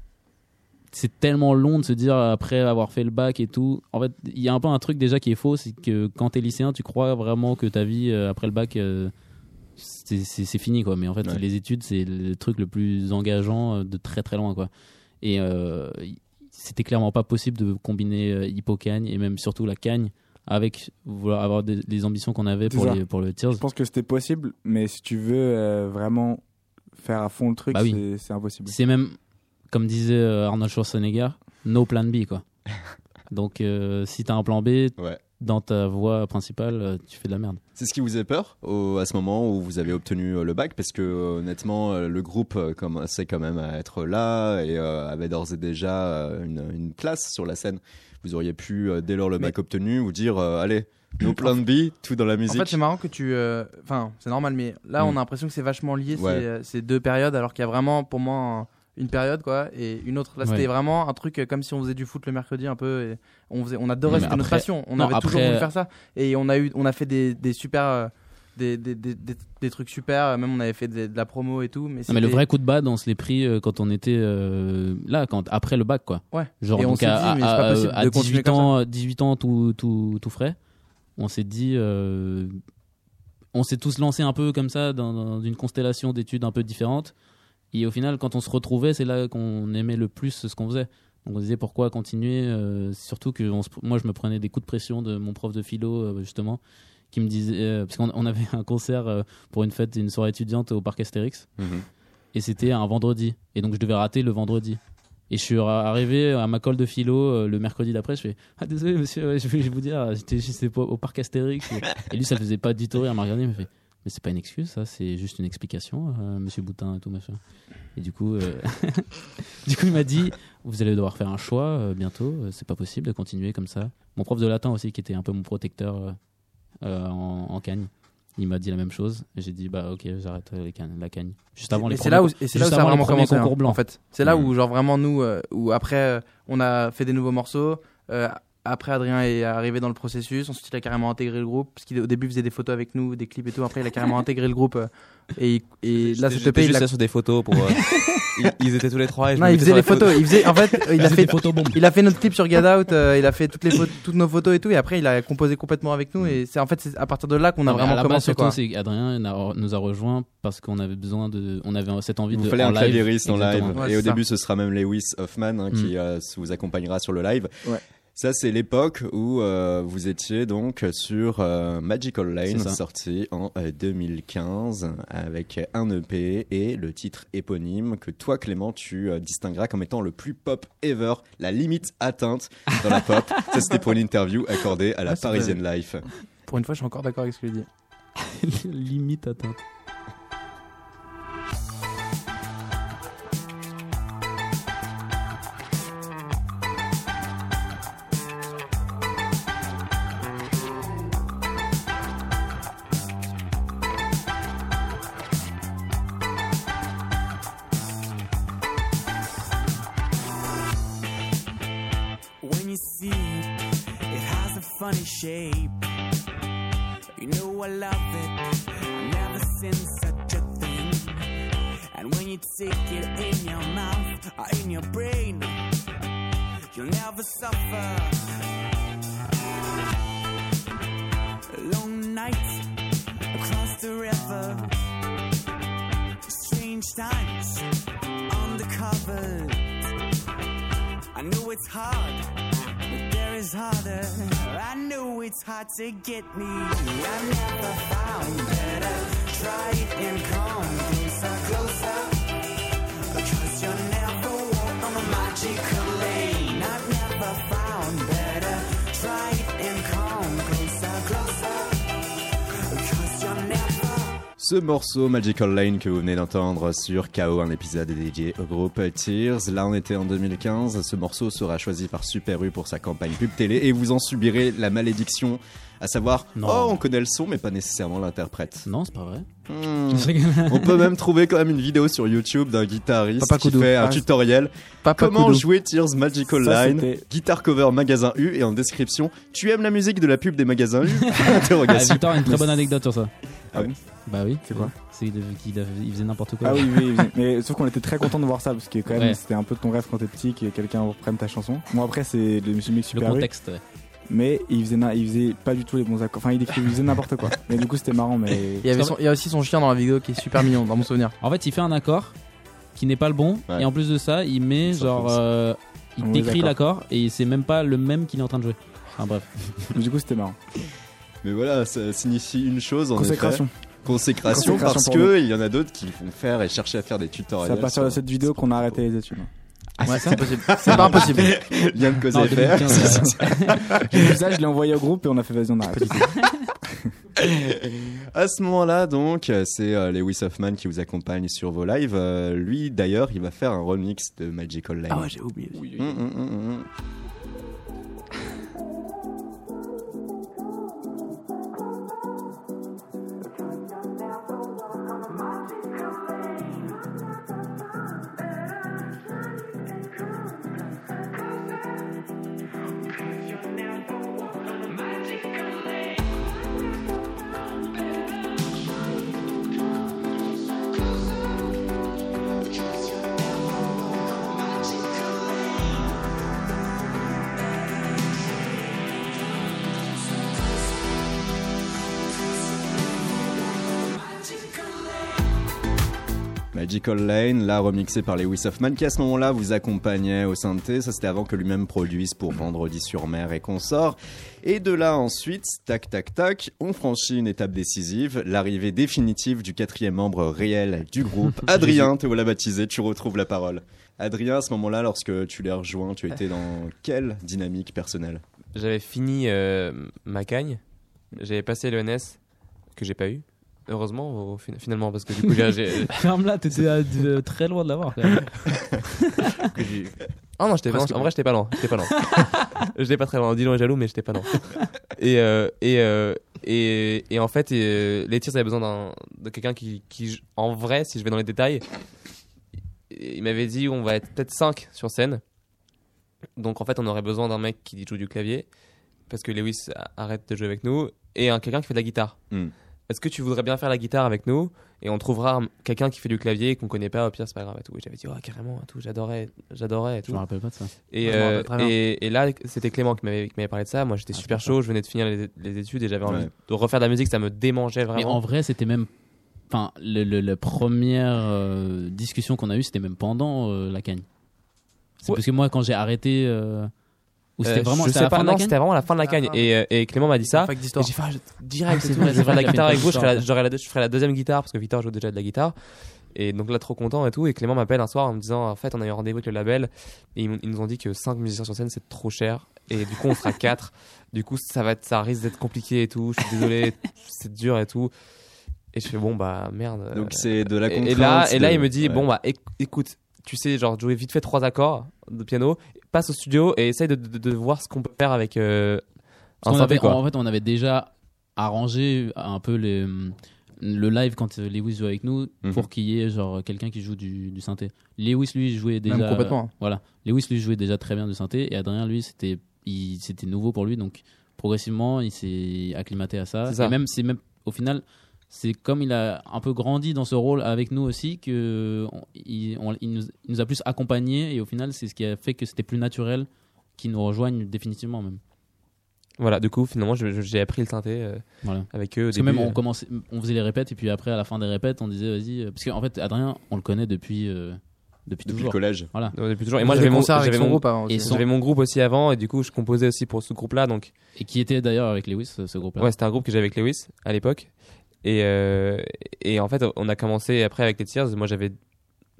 c'est tellement long de se dire après avoir fait le bac et tout. En fait, il y a un peu un truc déjà qui est faux, c'est que quand t'es lycéen, tu crois vraiment que ta vie euh, après le bac. euh, c'est- fini quoi mais en fait Ouais. les études c'est le truc le plus engageant de très très loin quoi et euh, c'était clairement pas possible de combiner euh, hippocagne et même surtout la cagne avec vouloir avoir des, les ambitions qu'on avait pour, les, pour le Tears Je pense que c'était possible, mais si tu veux euh, vraiment faire à fond le truc, Bah oui. c'est- c'est impossible. c'est même comme disait euh, Arnold Schwarzenegger no plan B quoi *laughs* donc euh, si t'as un plan B Ouais. Dans ta voix principale, euh, tu fais de la merde. C'est ce qui vous faisait peur au- à ce moment où vous avez obtenu euh, le bac Parce que honnêtement, euh, le groupe commençait quand même à être là et euh, avait d'ores et déjà une, une place sur la scène. Vous auriez pu, dès lors le bac obtenu, vous dire euh, allez, no plan B, tout dans la En musique. fait, c'est marrant que tu. euh, Enfin, c'est normal, mais là, Mm. on a l'impression que c'est vachement lié Ouais. ces, ces deux périodes, alors qu'il y a vraiment, pour moi, un- une période, quoi, et une autre. Là, Ouais. c'était vraiment un truc euh, comme si on faisait du foot le mercredi, un peu. Et on, faisait, on adorait, c'était notre passion. On non, avait toujours voulu faire ça. Et on a, eu, on a fait des, des super. euh, des, des, des, trucs super, euh, même on avait fait de, de la promo et tout. Mais, Non, mais le vrai coup de bad, on se l'est pris euh, quand on était euh, là, quand, après le bac, quoi. Ouais. Genre, Et on donc à, dit, à- mais c'est pas à- possible à de continuer 18 comme ans, 18 ans tout, tout, tout frais, on s'est dit, euh, on s'est tous lancés un peu comme ça dans, dans une constellation d'études un peu différentes. Et au final, quand on se retrouvait, c'est là qu'on aimait le plus ce qu'on faisait. Donc on disait pourquoi continuer, euh, surtout que on se- moi je me prenais des coups de pression de mon prof de philo euh, justement, qui me disait euh, parce qu'on on avait *laughs* un concert pour une fête, une soirée étudiante au parc Astérix, Mhm. et c'était un vendredi, et donc je devais rater le vendredi. Et je suis arrivé à ma colle de philo le mercredi d'après. Je fais Ah, désolé, monsieur, ouais, je vais vous dire, j'étais au parc Astérix. Et lui, ça le faisait pas du tout rire. Il m'a regardé, il m'a fait Mais c'est pas une excuse, ça, c'est juste une explication, euh, monsieur Boutin et tout, machin. Et du coup, euh, *laughs* du coup il m'a dit Vous allez devoir faire un choix euh, bientôt, euh, c'est pas possible de continuer comme ça. Mon prof de latin aussi, qui était un peu mon protecteur euh, en, en cagne. Il m'a dit la même chose. J'ai dit bah ok j'arrête la cagne. Juste avant les c'est là où, et c'est là où ça a vraiment commencé. hein. En fait, c'est là Mm. où genre vraiment nous, où après on a fait des nouveaux morceaux. Après Adrien est arrivé dans le processus. Ensuite il a carrément intégré le groupe parce qu'au début il faisait des photos avec nous, des clips et tout. Après il a carrément intégré le groupe. euh, et, et là il juste l'a- là sur des photos pour. euh, *laughs* ils, ils étaient tous les trois. Et je non, il faisait les photo. photos. Il faisait, en fait, il a C'était fait, des photos bombes. il a fait notre clip sur Get Out. euh, il a fait toutes les photos, toutes nos photos et tout. Et après, il a composé complètement avec nous. Et c'est en fait, c'est à partir de là qu'on a Non, mais à vraiment la base, commencé. surtout, Quoi. c'est qu'Adrien n'a- nous a rejoint parce qu'on avait besoin de, on avait cette envie Il de. vous fallait en un live, claviériste en live. et au ça. début, ce sera même Lewis Hoffman hein, qui Mm. euh, vous accompagnera sur le live. Ça, c'est l'époque où euh, vous étiez donc sur euh, Magical Lane, sorti en euh, 2015, avec un EP et le titre éponyme que toi, Clément, tu euh, distingueras comme étant le plus pop ever, la limite atteinte dans la pop. *laughs* Ça, c'était pour une interview accordée à la c'est Parisienne Life. Pour une fois, je suis encore d'accord avec ce qu'il dit. *laughs* Limite atteinte. Funny shape. You know I love it. I've never seen such a thing. And when you take it in your mouth or in your brain, you'll never suffer. Long nights across the river. Strange times undercover. I know it's hard, but there is harder. I know it's hard to get me. I never found better. Try it and come closer, closer. Cause you'll never walk on a magical lane. I've never found better. Try it and come closer. Ce morceau Magical Lane que vous venez d'entendre sur KO, un épisode dédié au groupe Tears. Là, on était en 2015. Ce morceau sera choisi par Super U pour sa campagne pub télé et vous en subirez la malédiction. À savoir, Non. oh, on connaît le son, mais pas nécessairement l'interprète. Non, c'est pas vrai. Hmm. On peut même trouver quand même une vidéo sur YouTube d'un guitariste Papa qui Koudou. fait un Ah, tutoriel. Papa Comment Koudou. jouer Tears Magical Ça, Line Guitar cover magasin U et en description Tu aimes la musique de la pub des magasins U? *laughs* Ah, Interrogation. Victor a une très bonne anecdote sur ça. Ah oui Bah oui. C'est quoi C'est qu'il il, il faisait n'importe quoi. Ah oui, oui, oui. mais sauf qu'on était très content de voir ça parce que quand même Ouais. c'était un peu ton rêve quand t'es petit que quelqu'un reprenne ta chanson. Bon après c'est le monsieur Le super U, contexte. ouais. mais il faisait na- il faisait pas du tout les bons accords. Enfin il écrivait il faisait n'importe quoi. Mais du coup c'était marrant mais *laughs* Il y, avait son- il y a aussi son chien dans la vidéo qui est super mignon, dans mon souvenir. En fait, il fait un accord qui n'est pas le bon, Ouais. et en plus de ça, il met Ça genre, euh, il décrit accord. l'accord et c'est même pas le même qu'il est en train de jouer. Enfin bref. mais du coup c'était marrant. Mais voilà, ça signifie une chose en Consécration. effet. Consécration, Consécration parce que il y en a d'autres qui vont faire et chercher à faire des C'est tutoriels. à partir de sur- cette vidéo qu'on a arrêté les études. Ouais, c'est possible. C'est pas impossible. *laughs* Lien de cause à effet. 2015, J'ai vu ça, je l'ai envoyé au groupe et on a fait vas-y, on arrête. *laughs* À ce moment-là, donc, c'est euh, Lewis Hoffman qui vous accompagne sur vos lives. Euh, lui, d'ailleurs, il va faire un remix de Magical Line. Ah ouais, j'ai oublié. aussi. Hum, hum, hum, hum. Magical Lane, là remixé par Lewis Hoffman, qui à ce moment-là vous accompagnait au synthé. Ça, c'était avant que lui-même produise pour Vendredi sur mer et consorts. Et de là ensuite, tac tac tac, on franchit une étape décisive, l'arrivée définitive du quatrième membre réel du groupe, *laughs* Adrien. Te voilà baptisé, tu retrouves la parole. Adrien, à ce moment-là, lorsque tu l'as rejoint, tu étais dans quelle dynamique personnelle? J'avais fini euh, ma cagne, j'avais passé l'ENS que j'ai pas eu. Heureusement, au fin- finalement, parce que du coup, j'ai- j'ai. *laughs* Ferme-la, t'étais à- de- très loin de l'avoir. quand même. *laughs* que j'ai- Ah non, j'étais en vrai, j'étais pas loin. J'étais pas loin. *laughs* j'étais pas très loin. Dylan est jaloux, mais j'étais pas loin. Et, euh, et, euh, et, et en fait, euh, les tirs, avaient besoin d'un- de quelqu'un qui, qui, en vrai, si je vais dans les détails, il m'avait dit on va être peut-être 5 sur scène. Donc en fait, on aurait besoin d'un mec qui joue du clavier, parce que Lewis a- arrête de jouer avec nous, et un quelqu'un qui fait de la guitare. Hmm. Est-ce que tu voudrais bien faire la guitare avec nous et on trouvera un- quelqu'un qui fait du clavier qu'on connaît pas au pire c'est pas grave et tout. Et j'avais dit ouais carrément et tout, j'adorais, j'adorais et Je tout. me rappelle pas de ça. Et, Ouais, je euh, et, et là, c'était Clément qui m'avait parlé de ça. Moi, j'étais Ah, super chaud. Je venais de finir les, les études et j'avais envie Ouais. de refaire de la musique. Ça me démangeait Mais en vraiment. vrai, c'était même. Enfin, le, le- la première euh, discussion qu'on a eue, c'était même pendant euh, la cagne. C'est Ouais. parce que moi, quand j'ai arrêté. euh, Ou c'était Euh, vraiment c'était vraiment la fin de la cagne. fin. Et, euh, et Clément m'a dit ça. Et j'ai fait ah, je- direct. c'est et tout, je c'est ferai la guitare avec vous. Je ferai la, deuxième guitare parce que Victor joue déjà de la guitare. Et donc là, trop content et tout. Et Clément m'appelle un soir en me disant en fait, on a eu rendez-vous avec le label et ils, nous ont dit que 5 musiciens sur scène c'est trop cher. Et du coup, on sera *laughs* 4 Du coup, ça va être, ça risque d'être compliqué et tout. Je suis désolé, *laughs* c'est dur et tout. Et je fais bon bah merde. Donc c'est de la Et- contrainte. et là, et là, de- il me dit ouais. bon bah éc- écoute, tu sais genre jouer vite fait trois accords de piano, passe au studio et essaye de, de, de voir ce qu'on peut faire avec euh, un synthé avait- quoi. En fait, on avait déjà arrangé un peu les, le live quand euh, Lewis joue avec nous Mhm. pour qu'il y ait genre quelqu'un qui joue du, du synthé. Lewis lui jouait déjà Même complètement. voilà, Lewis lui jouait déjà très bien du synthé et Adrien lui c'était il c'était nouveau pour lui donc progressivement il s'est acclimaté à ça. C'est ça. Et même c'est même au final c'est comme il a un peu grandi dans ce rôle avec nous aussi que on- il, on- il nous, il nous a plus accompagnés et au final c'est ce qui a fait que c'était plus naturel qu'il nous rejoigne définitivement même. Voilà, du coup finalement j'ai appris le synthé euh, Voilà. avec eux. Au Parce que même on euh. commençait, on faisait les répètes et puis après à la fin des répètes on disait vas-y euh, parce qu'en fait Adrien on le connaît depuis euh, depuis, Depuis le toujours. collège. Voilà. Ouais, depuis toujours. Et moi j'avais mon, j'avais groupe avant. Et aussi. son- j'avais mon groupe aussi avant et du coup je composais aussi pour ce groupe là donc Et qui était d'ailleurs avec Lewis ce, ce groupe-là. Ouais, c'était un groupe que j'avais avec Lewis à l'époque. Et, euh, et en fait, on a commencé après avec les Tears. Moi, j'avais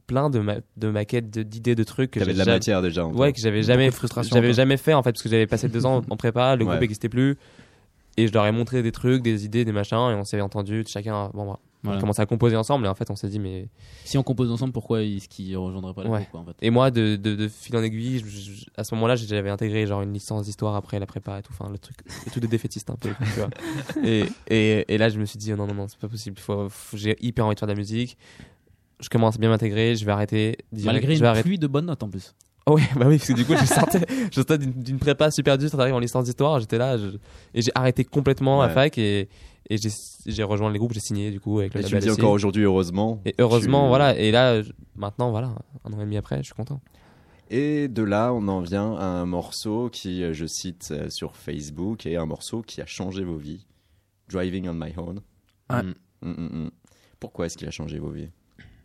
plein de, ma- de maquettes, d'idées, de trucs que T'avais j'ai de la matière déjà. en. Ouais, que j'avais jamais, j'avais jamais fait en fait, parce que j'avais passé deux ans *laughs* en prépa, le groupe Ouais. n'existait plus. Et je leur ai montré des trucs, des idées, des machins, et on s'est entendu, chacun, bon, bah, Voilà. a commencé à composer ensemble, et en fait, on s'est dit, mais. Si on compose ensemble pourquoi est-ce qu'il rejoindrait pas le Ouais. groupe quoi, en fait? Et moi, de, de, de fil en aiguille, je- je- à ce moment-là, j'avais intégré genre une licence d'histoire après la prépa et tout, enfin, le truc, le truc de défaitiste un peu, tu vois. *laughs* Et, et, et là, je me suis dit, oh non, non, non, c'est pas possible, faut, faut- j'ai hyper envie de faire de la musique. Je commence à bien m'intégrer, je vais arrêter. direct, Malgré je vais une arrêter. pluie de bonnes notes en plus. Oh ouais, *laughs* bah oui, parce que du coup, je sortais, je sortais d'une, d'une prépa super dure, j'arrive en licence d'histoire, j'étais là, je- et j'ai arrêté complètement la fac et, et j'ai, j'ai rejoint les groupes, j'ai signé du coup avec le Et tu me label dis aussi. encore aujourd'hui, heureusement. Et heureusement, tu- voilà, et là, je- maintenant, voilà, un an et demi après, je suis content. Et de là, on en vient à un morceau qui, euh, je cite euh, sur Facebook, est un morceau qui a changé vos vies. Driving on my own. Ouais. Mm. Mm, mm. Pourquoi est-ce qu'il a changé vos vies?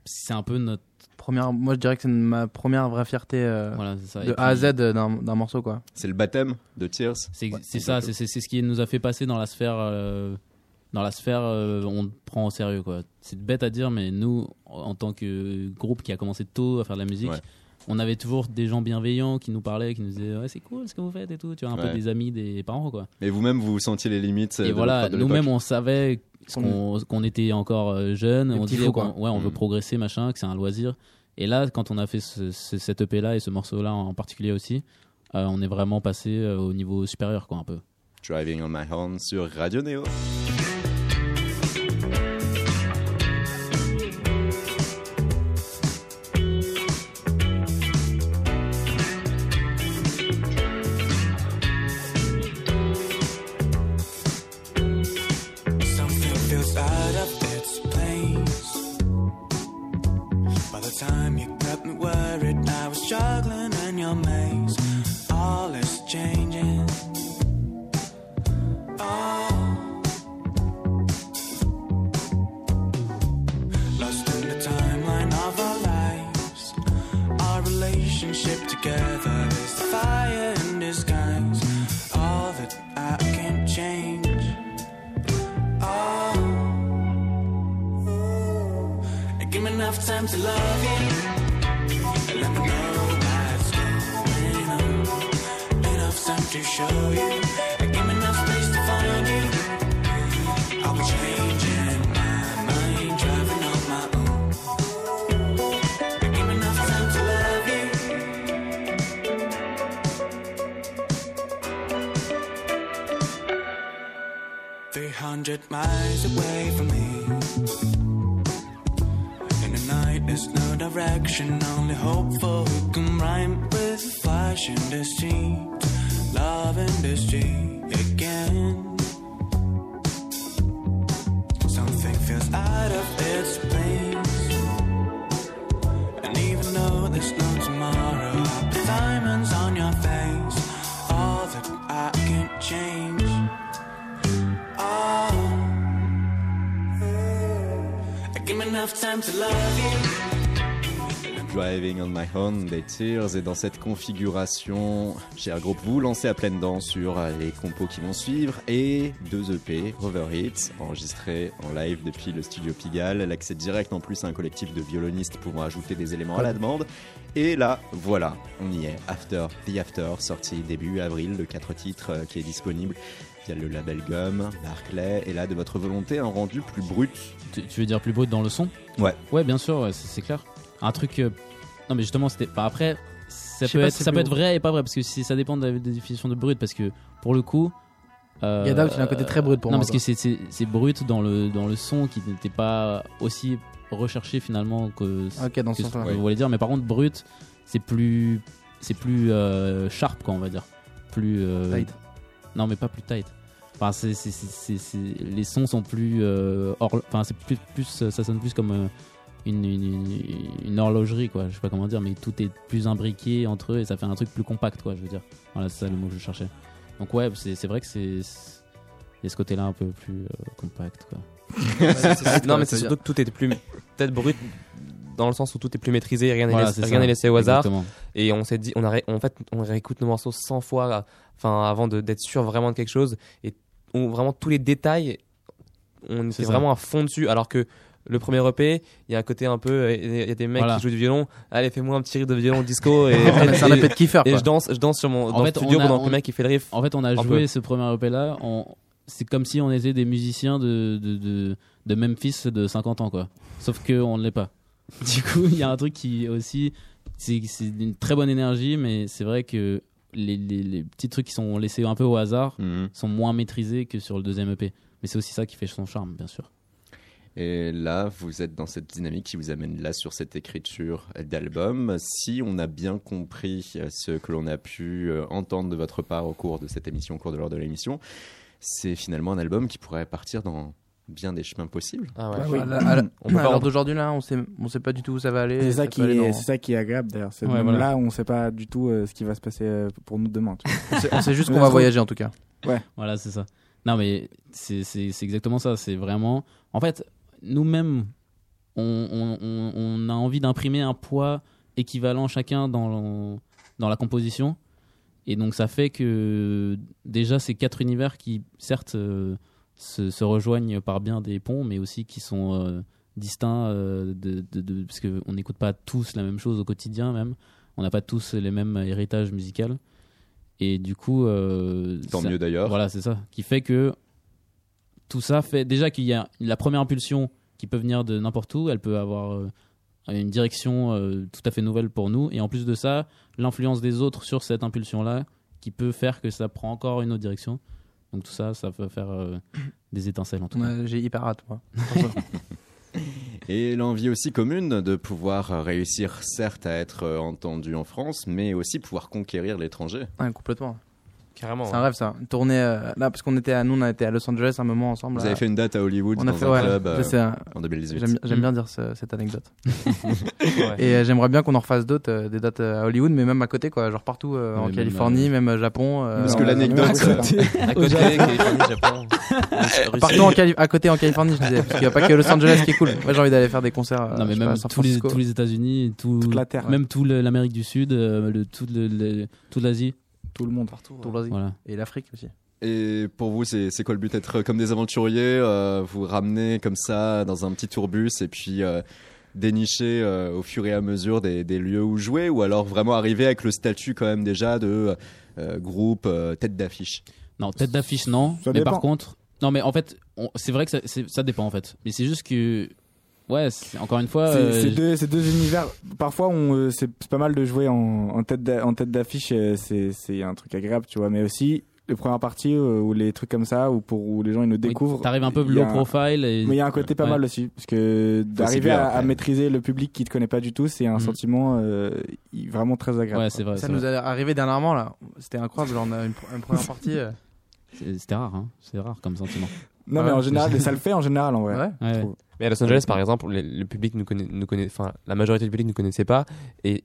C'est un peu notre Première, moi je dirais que c'est ma première vraie fierté euh, voilà, c'est ça. de A à Z d'un d'un morceau quoi. C'est le baptême de Tears? C'est Ouais, c'est ça, c'est ce qui nous a fait passer dans la sphère dans la sphère euh, on prend au sérieux quoi. C'est bête à dire mais nous en tant que groupe qui a commencé tôt à faire de la musique, Ouais. on avait toujours des gens bienveillants qui nous parlaient, qui nous disaient ouais c'est cool ce que vous faites et tout, tu vois, un Ouais. peu des amis, des parents quoi. Mais vous-même, vous sentiez les limites. Et de voilà, nous-mêmes on savait qu'on qu'on était encore euh, jeunes, Des on disait qu'on quoi. ouais, on veut Mm. progresser machin, que c'est un loisir. Et là, quand on a fait ce, ce- cette EP là et ce morceau là en particulier aussi, euh, on est vraiment passé au niveau supérieur quoi un peu. Driving on my horn sur Radio Neo. Horn des Tears et dans cette configuration, cher groupe, vous lancez à pleine dent sur les compos qui vont suivre et deux EP, Overhits, enregistrés en live depuis le studio Pigalle, l'accès direct en plus à un collectif de violonistes pouvant ajouter des éléments à la demande. Et là, voilà, on y est, After the After, sorti début avril, le 4 titres euh, qui est disponible via le label Gum, Barclay, et là de votre volonté un rendu plus brut. Tu, tu veux dire plus brut dans le son? Ouais. Ouais, bien sûr, ouais, c'est c'est clair. Un truc. Non, mais justement, c'était. après, ça Je sais peut, pas être, si ça peut être vrai et pas vrai parce que si- ça dépend de la, des définitions de brut. Parce que pour le coup. euh, Get Out, il a un côté très brut pour non, moi, parce quoi. que c'est- brut dans le, dans le son qui n'était pas aussi recherché finalement que, Ok, dans ce que sens-là. que vous voulez dire. Mais par contre, brut, c'est plus. C'est plus euh, sharp, quoi, on va dire. Plus. euh, Tight. Non, mais pas plus tight. Enfin, les sons sont plus. euh, Enfin, c'est plus, plus. Ça sonne plus comme euh, une, une, une- une horlogerie, quoi. Je sais pas comment dire, mais tout est plus imbriqué entre eux et ça fait un truc plus compact, quoi, je veux dire. Voilà, c'est ça le mot que je cherchais. Donc, ouais, c'est, c'est vrai que c'est. Il y a ce côté-là un peu plus euh, compact, quoi. non, mais c'est surtout que tout était plus peut-être brut dans le sens où tout est plus maîtrisé, rien n'est Voilà, laissé, au hasard. Exactement. Et on s'est dit, on a, ré- en fait, on réécoute nos morceaux 100 fois, enfin, avant de- d'être sûr vraiment de quelque chose. Et on, vraiment tous les détails, on était ça. vraiment à fond dessus. Alors que le premier EP, il y a un côté un peu, euh, il y a des mecs Voilà. qui jouent du violon. Allez, fais-moi un petit riff de violon disco. Et, *laughs* C'est un EP de kiffer, Et je danse, je danse sur mon, dans fait, le studio a- pendant que le mec il fait le riff. En fait, on a Un joué peu. ce premier EP là. on- C'est comme si on était des musiciens de, de, de, de Memphis de 50 ans, quoi. Sauf que on ne l'est pas. *laughs* Du coup, il y a un truc qui aussi. C'est c'est une très bonne énergie, mais c'est vrai que les, les, les petits trucs qui sont laissés un peu au hasard Mhm. sont moins maîtrisés que sur le deuxième EP. Mais c'est aussi ça qui fait son charme, bien sûr. Et là, vous êtes dans cette dynamique qui vous amène là sur cette écriture d'album. Si on a bien compris euh, ce que l'on a pu euh, entendre de votre part au cours de cette émission, au cours de l'heure de l'émission, c'est finalement un album qui pourrait partir dans bien des chemins possibles. Ah ouais. Oui. à la- à la- On peut pas à l'heure rendre- d'aujourd'hui, là, on sait, on sait pas du tout où ça va aller. C'est ça, qui est, dans- c'est ça qui est agréable d'ailleurs. C'est Ouais, même voilà. là on sait pas du tout euh, ce qui va se passer euh, pour nous demain. tu vois. On sait, on sait juste *laughs* qu'on va voyager en tout cas. Ouais. Voilà, c'est ça. Non, mais c'est c'est- c'est exactement ça. C'est vraiment. En fait, nous-mêmes, on, on- on- on a envie d'imprimer un poids équivalent chacun dans, dans la composition. Et donc, ça fait que déjà, ces quatre univers qui, certes, euh, se, se rejoignent par bien des ponts, mais aussi qui sont euh, distincts, euh, de, de- de- parce qu'on n'écoute pas tous la même chose au quotidien, même. on n'a pas tous les mêmes héritages musicaux. Et du coup. euh, Tant ça- mieux d'ailleurs. Voilà, c'est ça. Qui fait que tout ça fait déjà qu'il y a la première impulsion qui peut venir de n'importe où, elle peut avoir euh, une direction euh, tout à fait nouvelle pour nous. Et en plus de ça, l'influence des autres sur cette impulsion-là qui peut faire que ça prend encore une autre direction. Donc tout ça, ça peut faire euh, des étincelles en tout cas. Ouais, J'ai hyper hâte, moi. *laughs* Et l'envie aussi commune de pouvoir réussir, certes, à être entendu en France, mais aussi pouvoir conquérir l'étranger. Ouais, complètement. Carrément. C'est un rêve ça. Une tournée euh, là parce qu'on était à nous on a été à Los Angeles un moment ensemble. Vous là. avez fait une date à Hollywood On a dans fait, un ouais, club je euh, sais, hein. en 2018. J'aime j'aime bien dire ce- cette anecdote. *laughs* Ouais. Et euh, j'aimerais bien qu'on en refasse d'autres, euh, des dates euh, à Hollywood, mais même à côté, quoi, genre partout, euh, en même, Californie, même euh, Japon. euh, Parce que l'anecdote, à côté. *laughs* À *laughs* côté, Californie, Japon. Partout en Cali- à côté en Californie, je disais, parce qu'il n'y a pas que Los Angeles qui est cool. Moi, j'ai envie d'aller faire des concerts. Non, mais même pas, tous les, tous les États-Unis, tout, Toute la Terre, ouais. même tout l'Amérique du Sud, euh, le, tout le- le- toute l'Asie. Tout le monde. Partout, tout. Voilà. Et l'Afrique aussi. Et pour vous, c'est quoi le but? Être comme des aventuriers, euh, vous ramener comme ça dans un petit tourbus et puis euh, dénicher euh, au fur et à mesure des, des lieux où jouer ou alors vraiment arriver avec le statut quand même déjà de euh, groupe euh, tête d'affiche? Non, tête d'affiche, non. Ça mais dépend. par contre, non, mais en fait, on- c'est vrai que ça dépend en fait. Mais c'est juste que, ouais, encore une fois, C'est euh, c'est deux, univers. Parfois, on, euh, c'est pas mal de jouer en, en tête d'a- en tête d'affiche. euh, C'est c'est un truc agréable, tu vois. Mais aussi les premières parties euh, ou les trucs comme ça, ou pour où les gens ils nous oui, découvrent. T'arrives un peu low un- profile. Et... Mais il y a un côté pas Ouais. mal aussi, parce que d'arriver à, maîtriser le public qui te connaît pas du tout, c'est un Mhm. sentiment euh, vraiment très agréable. Ouais, c'est vrai. Ça nous vrai. est arrivé dernièrement, là. C'était incroyable. Genre, on a une, une première partie. euh, C'était rare, hein. C'est rare comme sentiment. *laughs* Non, mais en général, ça le fait en général en vrai. Ouais. Trouve. Mais à Los Angeles, par exemple, le, le public nous connaît, nous connaît, enfin, la majorité du public ne connaissait pas. Et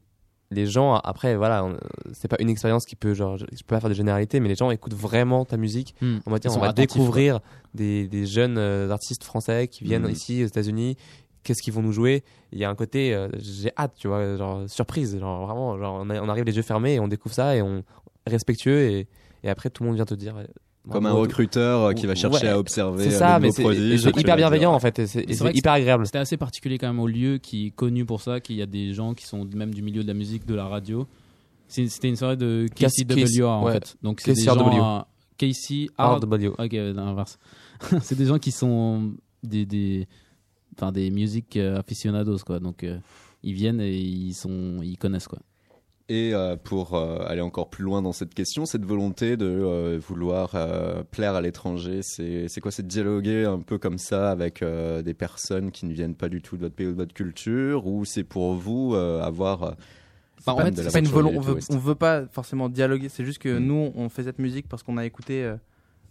les gens, après, voilà, on- c'est pas une expérience qui peut, genre, je je peux pas faire de généralité, mais les gens écoutent vraiment ta musique. Hmm. On va, dire, Ils on sont va attentifs, découvrir des, des jeunes euh, artistes français qui viennent Mhm. ici aux États-Unis. Qu'est-ce qu'ils vont nous jouer? Il y a un côté, euh, j'ai hâte, tu vois, genre surprise, genre vraiment, genre on, a- on arrive les yeux fermés et on découvre ça et on respectueux et, et après tout le monde vient te dire. Euh, comme un recruteur euh, qui va chercher Ouais, à observer C'est euh, ça, le mais c'est produit, hyper dire. bienveillant en fait. C'est hyper agréable. C'était assez particulier quand même au lieu qui est connu pour ça, qu'il y a des gens qui sont même du milieu de la musique, de la radio. C'était une soirée de Casey- KCWR en ouais. fait. Donc c'est des KCRW. gens. euh, Casey R- RW. Ok, l'inverse. *laughs* c'est des gens qui sont des des enfin des musiques euh, aficionados quoi. Donc euh, ils viennent et ils sont ils connaissent quoi. Et euh, pour euh, aller encore plus loin dans cette question, cette volonté de euh, vouloir euh, plaire à l'étranger, c'est quoi C'est de dialoguer un peu comme ça avec euh, des personnes qui ne viennent pas du tout de votre pays ou de votre culture Ou c'est pour vous euh, avoir... Bah, en fait, C'est pas une voiture volo- et on veut, on veut pas forcément dialoguer. C'est juste que Mm. nous, on fait cette musique parce qu'on a écouté euh,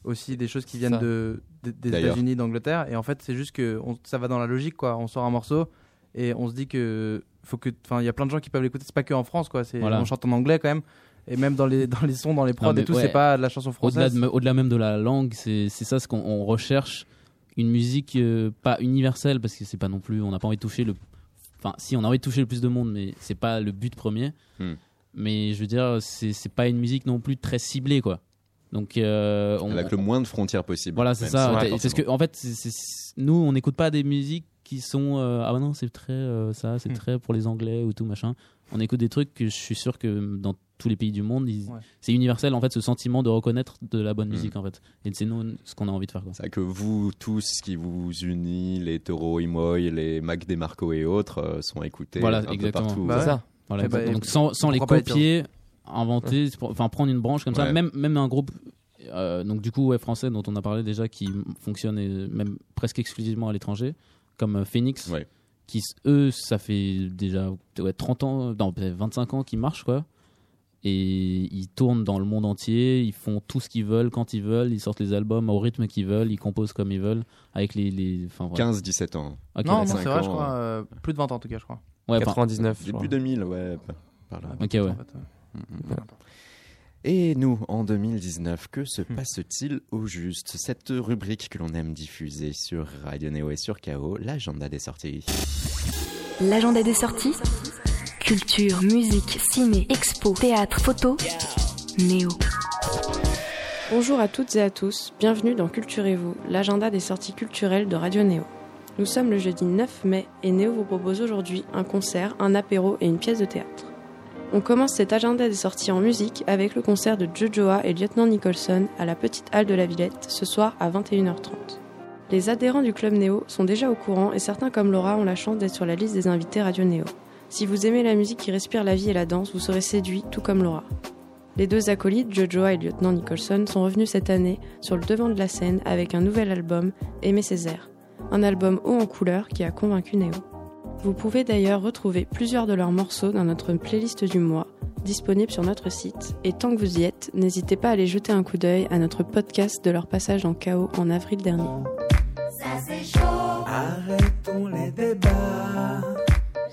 aussi des choses qui viennent Ça. de, de- des. États-Unis, d'Angleterre. Et en fait, c'est juste que on- ça va dans la logique, quoi. On sort un morceau et on se dit que faut que, enfin, il y a plein de gens qui peuvent l'écouter. C'est pas que en France, quoi. C'est, Voilà. on chante en anglais quand même. Et même dans les dans les sons, dans les prods et tout, ouais. c'est pas de la chanson Au-delà française. de- au-delà même de la langue, c'est c'est ça ce qu'on on recherche une musique euh, pas universelle parce que c'est pas non plus on n'a pas envie de toucher le enfin si on a envie de toucher le plus de monde mais c'est pas le but premier. Hmm. Mais je veux dire c'est c'est pas une musique non plus très ciblée quoi. Donc euh, on, Avec le moins de frontières possible. voilà, c'est ça. Ouais, parce que en fait, c'est- c'est- nous, on n'écoute pas des musiques qui sont euh, ah non, c'est très euh, ça, c'est Hmm. très pour les Anglais ou tout machin. On écoute des trucs que je suis sûr que dans tous les pays du monde, ils- Ouais. c'est universel en fait, ce sentiment de reconnaître de la bonne Hmm. musique en fait. Et c'est nous ce qu'on a envie de faire. C'est que vous tous, ce qui vous unit, les Taureau Imoy, les Mac DeMarco et autres, euh, sont écoutés Voilà, un peu exactement. partout. Bah C'est ça. Voilà, Eh ben, donc sans, sans les copier, inventer, enfin prendre une branche comme ça, même même un groupe. euh, donc du coup ouais, français dont on a parlé déjà qui fonctionne euh, même presque exclusivement à l'étranger comme euh, Phoenix Ouais. qui eux ça fait déjà ouais, 30 ans non peut-être 25 ans qu'ils marchent quoi et ils tournent dans le monde entier ils font tout ce qu'ils veulent quand ils veulent ils sortent les albums au rythme qu'ils veulent ils composent comme ils veulent avec les, les enfin voilà. 15-17 ans. Ok, non, c'est vrai, je crois. euh, plus de 20 ans en tout cas, je crois. ouais, enfin, 99. je Début crois. 2000, ouais. par là. ok ouais En fait, Et nous, en 2019, que se Hmm. passe-t-il au juste? Cette rubrique que l'on aime diffuser sur Radio Néo et sur KO, l'agenda des sorties. L'agenda des sorties? Culture, musique, ciné, expo, théâtre, photo? Néo. Bonjour à toutes et à tous, bienvenue dans Culturez-vous, l'agenda des sorties culturelles de Radio Néo. Nous sommes le jeudi 9 mai et Néo vous propose aujourd'hui un concert, un apéro et une pièce de théâtre. On commence cet agenda des sorties en musique avec le concert de Jojoa et Lieutenant Nicholson à la petite halle de la Villette ce soir à 21h30. Les adhérents du club Néo sont déjà au courant et certains comme Laura ont la chance d'être sur la liste des invités Radio Néo. Si vous aimez la musique qui respire la vie et la danse, vous serez séduit tout comme Laura. Les deux acolytes, Jojoa et Lieutenant Nicholson, sont revenus cette année sur le devant de la scène avec un nouvel album, Aimer Césaire. Un album haut en couleur qui a convaincu Néo. Vous pouvez d'ailleurs retrouver plusieurs de leurs morceaux dans notre playlist du mois, disponible sur notre site. Et tant que vous y êtes, n'hésitez pas à aller jeter un coup d'œil à notre podcast de leur passage en chaos en avril dernier. Ça c'est chaud. Arrêtons les débats.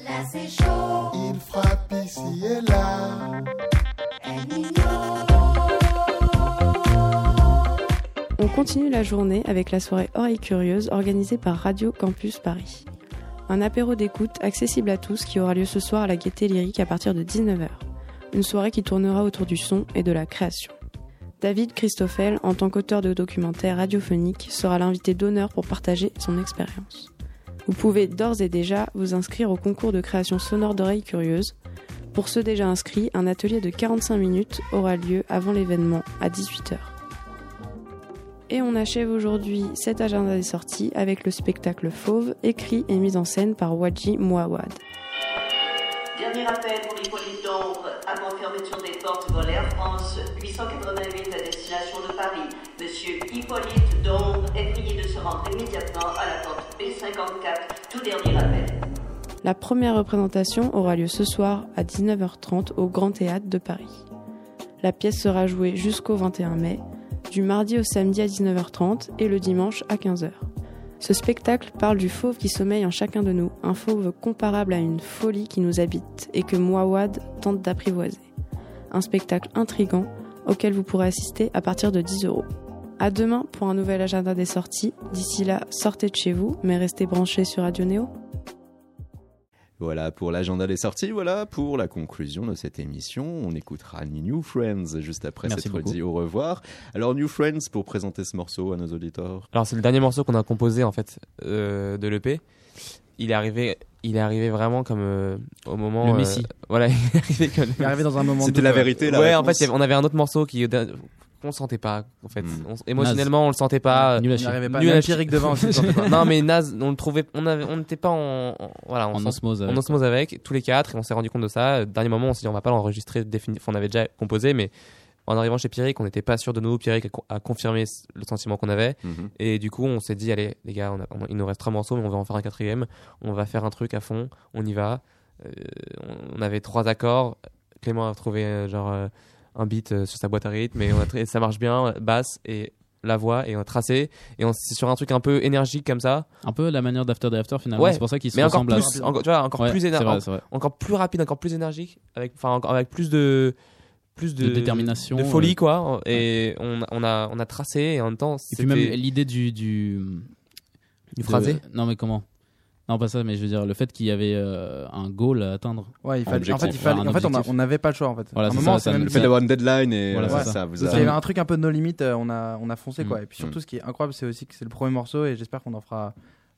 Là c'est chaud. Il frappe ici et là. On continue la journée avec la soirée Oreille Curieuse organisée par Radio Campus Paris. Un apéro d'écoute accessible à tous qui aura lieu ce soir à la Gaieté Lyrique à partir de 19h. Une soirée qui tournera autour du son et de la création. David Christoffel, en tant qu'auteur de documentaires radiophoniques, sera l'invité d'honneur pour partager son expérience. Vous pouvez d'ores et déjà vous inscrire au concours de création sonore d'oreilles curieuses. Pour ceux déjà inscrits, un atelier de 45 minutes aura lieu avant l'événement à 18h. Et on achève aujourd'hui cet agenda des sorties avec le spectacle Fauve, écrit et mis en scène par Wadji Mouawad. Dernier appel pour Hippolyte d'Ombre avant fermeture des portes vol Air France 888 à destination de Paris. Monsieur Hippolyte d'Ombre est prié de se rendre immédiatement à la porte B54. Tout dernier appel. La première représentation aura lieu ce soir à 19h30 au Grand Théâtre de Paris. La pièce sera jouée jusqu'au 21 mai, du mardi au samedi à 19h30 et le dimanche à 15h. Ce spectacle parle du fauve qui sommeille en chacun de nous, un fauve comparable à une folie qui nous habite et que Mouawad tente d'apprivoiser. Un spectacle intrigant auquel vous pourrez assister à partir de 10 euros. À demain pour un nouvel agenda des sorties. D'ici là, sortez de chez vous, mais restez branchés sur Radio Néo. Voilà pour l'agenda des sorties, voilà pour la conclusion de cette émission. On écoutera New Friends juste après Merci s'être dit au revoir. Alors New Friends pour présenter ce morceau à nos auditeurs. Alors c'est le dernier morceau qu'on a composé en fait euh, de l'EP. Il est arrivé, il est arrivé vraiment comme euh, au moment. Le euh, Messie. voilà, *laughs* il est arrivé comme. Il est arrivé dans un moment C'était la vérité, la Ouais, en fait, on avait un autre morceau qui qu'on sentait pas en fait. Hmm. On- émotionnellement, on le sentait pas. Nul à Il chier. pas. Nul à Même chier. Pierrick devant pas. *laughs* non mais naze, on le trouvait, on avait, on n'était pas en, en- voilà, on En osmose avec. en osmose avec tous les quatre et on s'est rendu compte de ça. Dernier moment, on s'est dit on va pas l'enregistrer défini- enfin, on avait déjà composé, mais en arrivant chez Pierrick, on n'était pas sûr de nous. Pierrick a, co- a confirmé le sentiment qu'on avait Mhm. et du coup, on s'est dit allez les gars, on a- on- il nous reste trois morceaux, mais on va en faire un quatrième. On va faire un truc à fond, on y va. Euh, on- on avait trois accords. Clément a trouvé euh, genre euh, un beat euh, sur sa boîte à rythme et on a tra- ça marche bien, basse et la voix et on a tracé et on c'est sur un truc un peu énergique comme ça Un peu la manière d'After Day After finalement. Ouais, c'est pour ça qu'ils se mais encore ressemblent à- plus encore, tu vois, encore Ouais, plus c'est éner- vrai, c'est vrai. encore plus rapide encore plus énergique avec enfin avec plus de plus de, De détermination, de folie quoi et on, on a on a tracé et en même temps Et puis même l'idée du du Du de- phrasé Non mais comment? Non pas ça, mais je veux dire le fait qu'il y avait euh, un goal à atteindre. Ouais, il fallait, en fait, il fallait, en fait, on n'avait pas le choix en fait. Voilà, à un c'est moment, ça, même Le fait d'avoir une deadline et Voilà, euh, c'est ça, ça. vous a... qu'il y avait un truc un peu no limit, euh, on a, on a foncé quoi. Et puis surtout, Mm. ce qui est incroyable, c'est aussi que c'est le premier morceau et j'espère qu'on en fera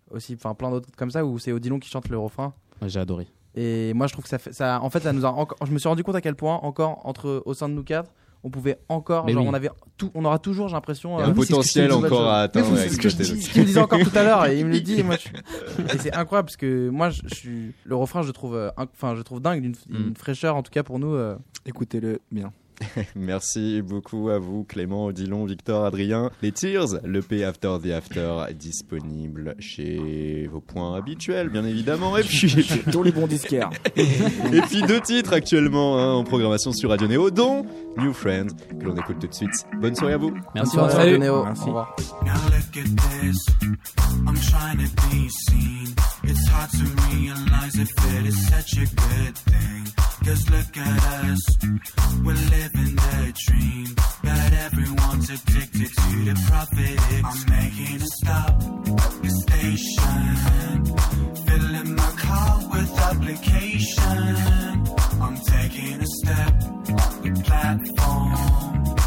aussi, enfin plein d'autres comme ça où c'est Odilon qui chante le refrain. Ouais, J'ai adoré. Et moi, je trouve que ça fait, ça, en fait, ça nous a encore, je me suis rendu compte à quel point encore entre au sein de nous quatre, on pouvait encore, genre, oui. on avait tout, on aura toujours, j'ai l'impression, Il y a euh, un potentiel encore à atteindre C'est ce que je dis, ce qu'il me disait encore tout à l'heure et il me le dit. Et moi, je- *laughs* et c'est incroyable parce que moi, je, je suis, le refrain, je le trouve, euh, enfin, je trouve dingue, d'une Mm. une fraîcheur en tout cas pour nous. euh, Écoutez-le bien. *laughs* Merci beaucoup à vous, Clément, Odilon, Victor, Adrien. Les Tears, l'EP After the After, disponible chez vos points habituels, bien évidemment. Et puis, *laughs* Tous les bons disquaires. *laughs* et puis deux titres actuellement hein, en programmation sur Radio Néo, dont New Friends, que l'on écoute tout de suite. Bonne soirée à vous. Merci. bonne soirée, Salut. Néo. Merci. Au revoir. Now look at this. I'm trying to be seen. It's hard to realize if it is such a good thing. Cause look at us. We're living the dream. But everyone's addicted to the profit. I'm making a stop at the station. Filling my car with application. I'm taking a step the platform.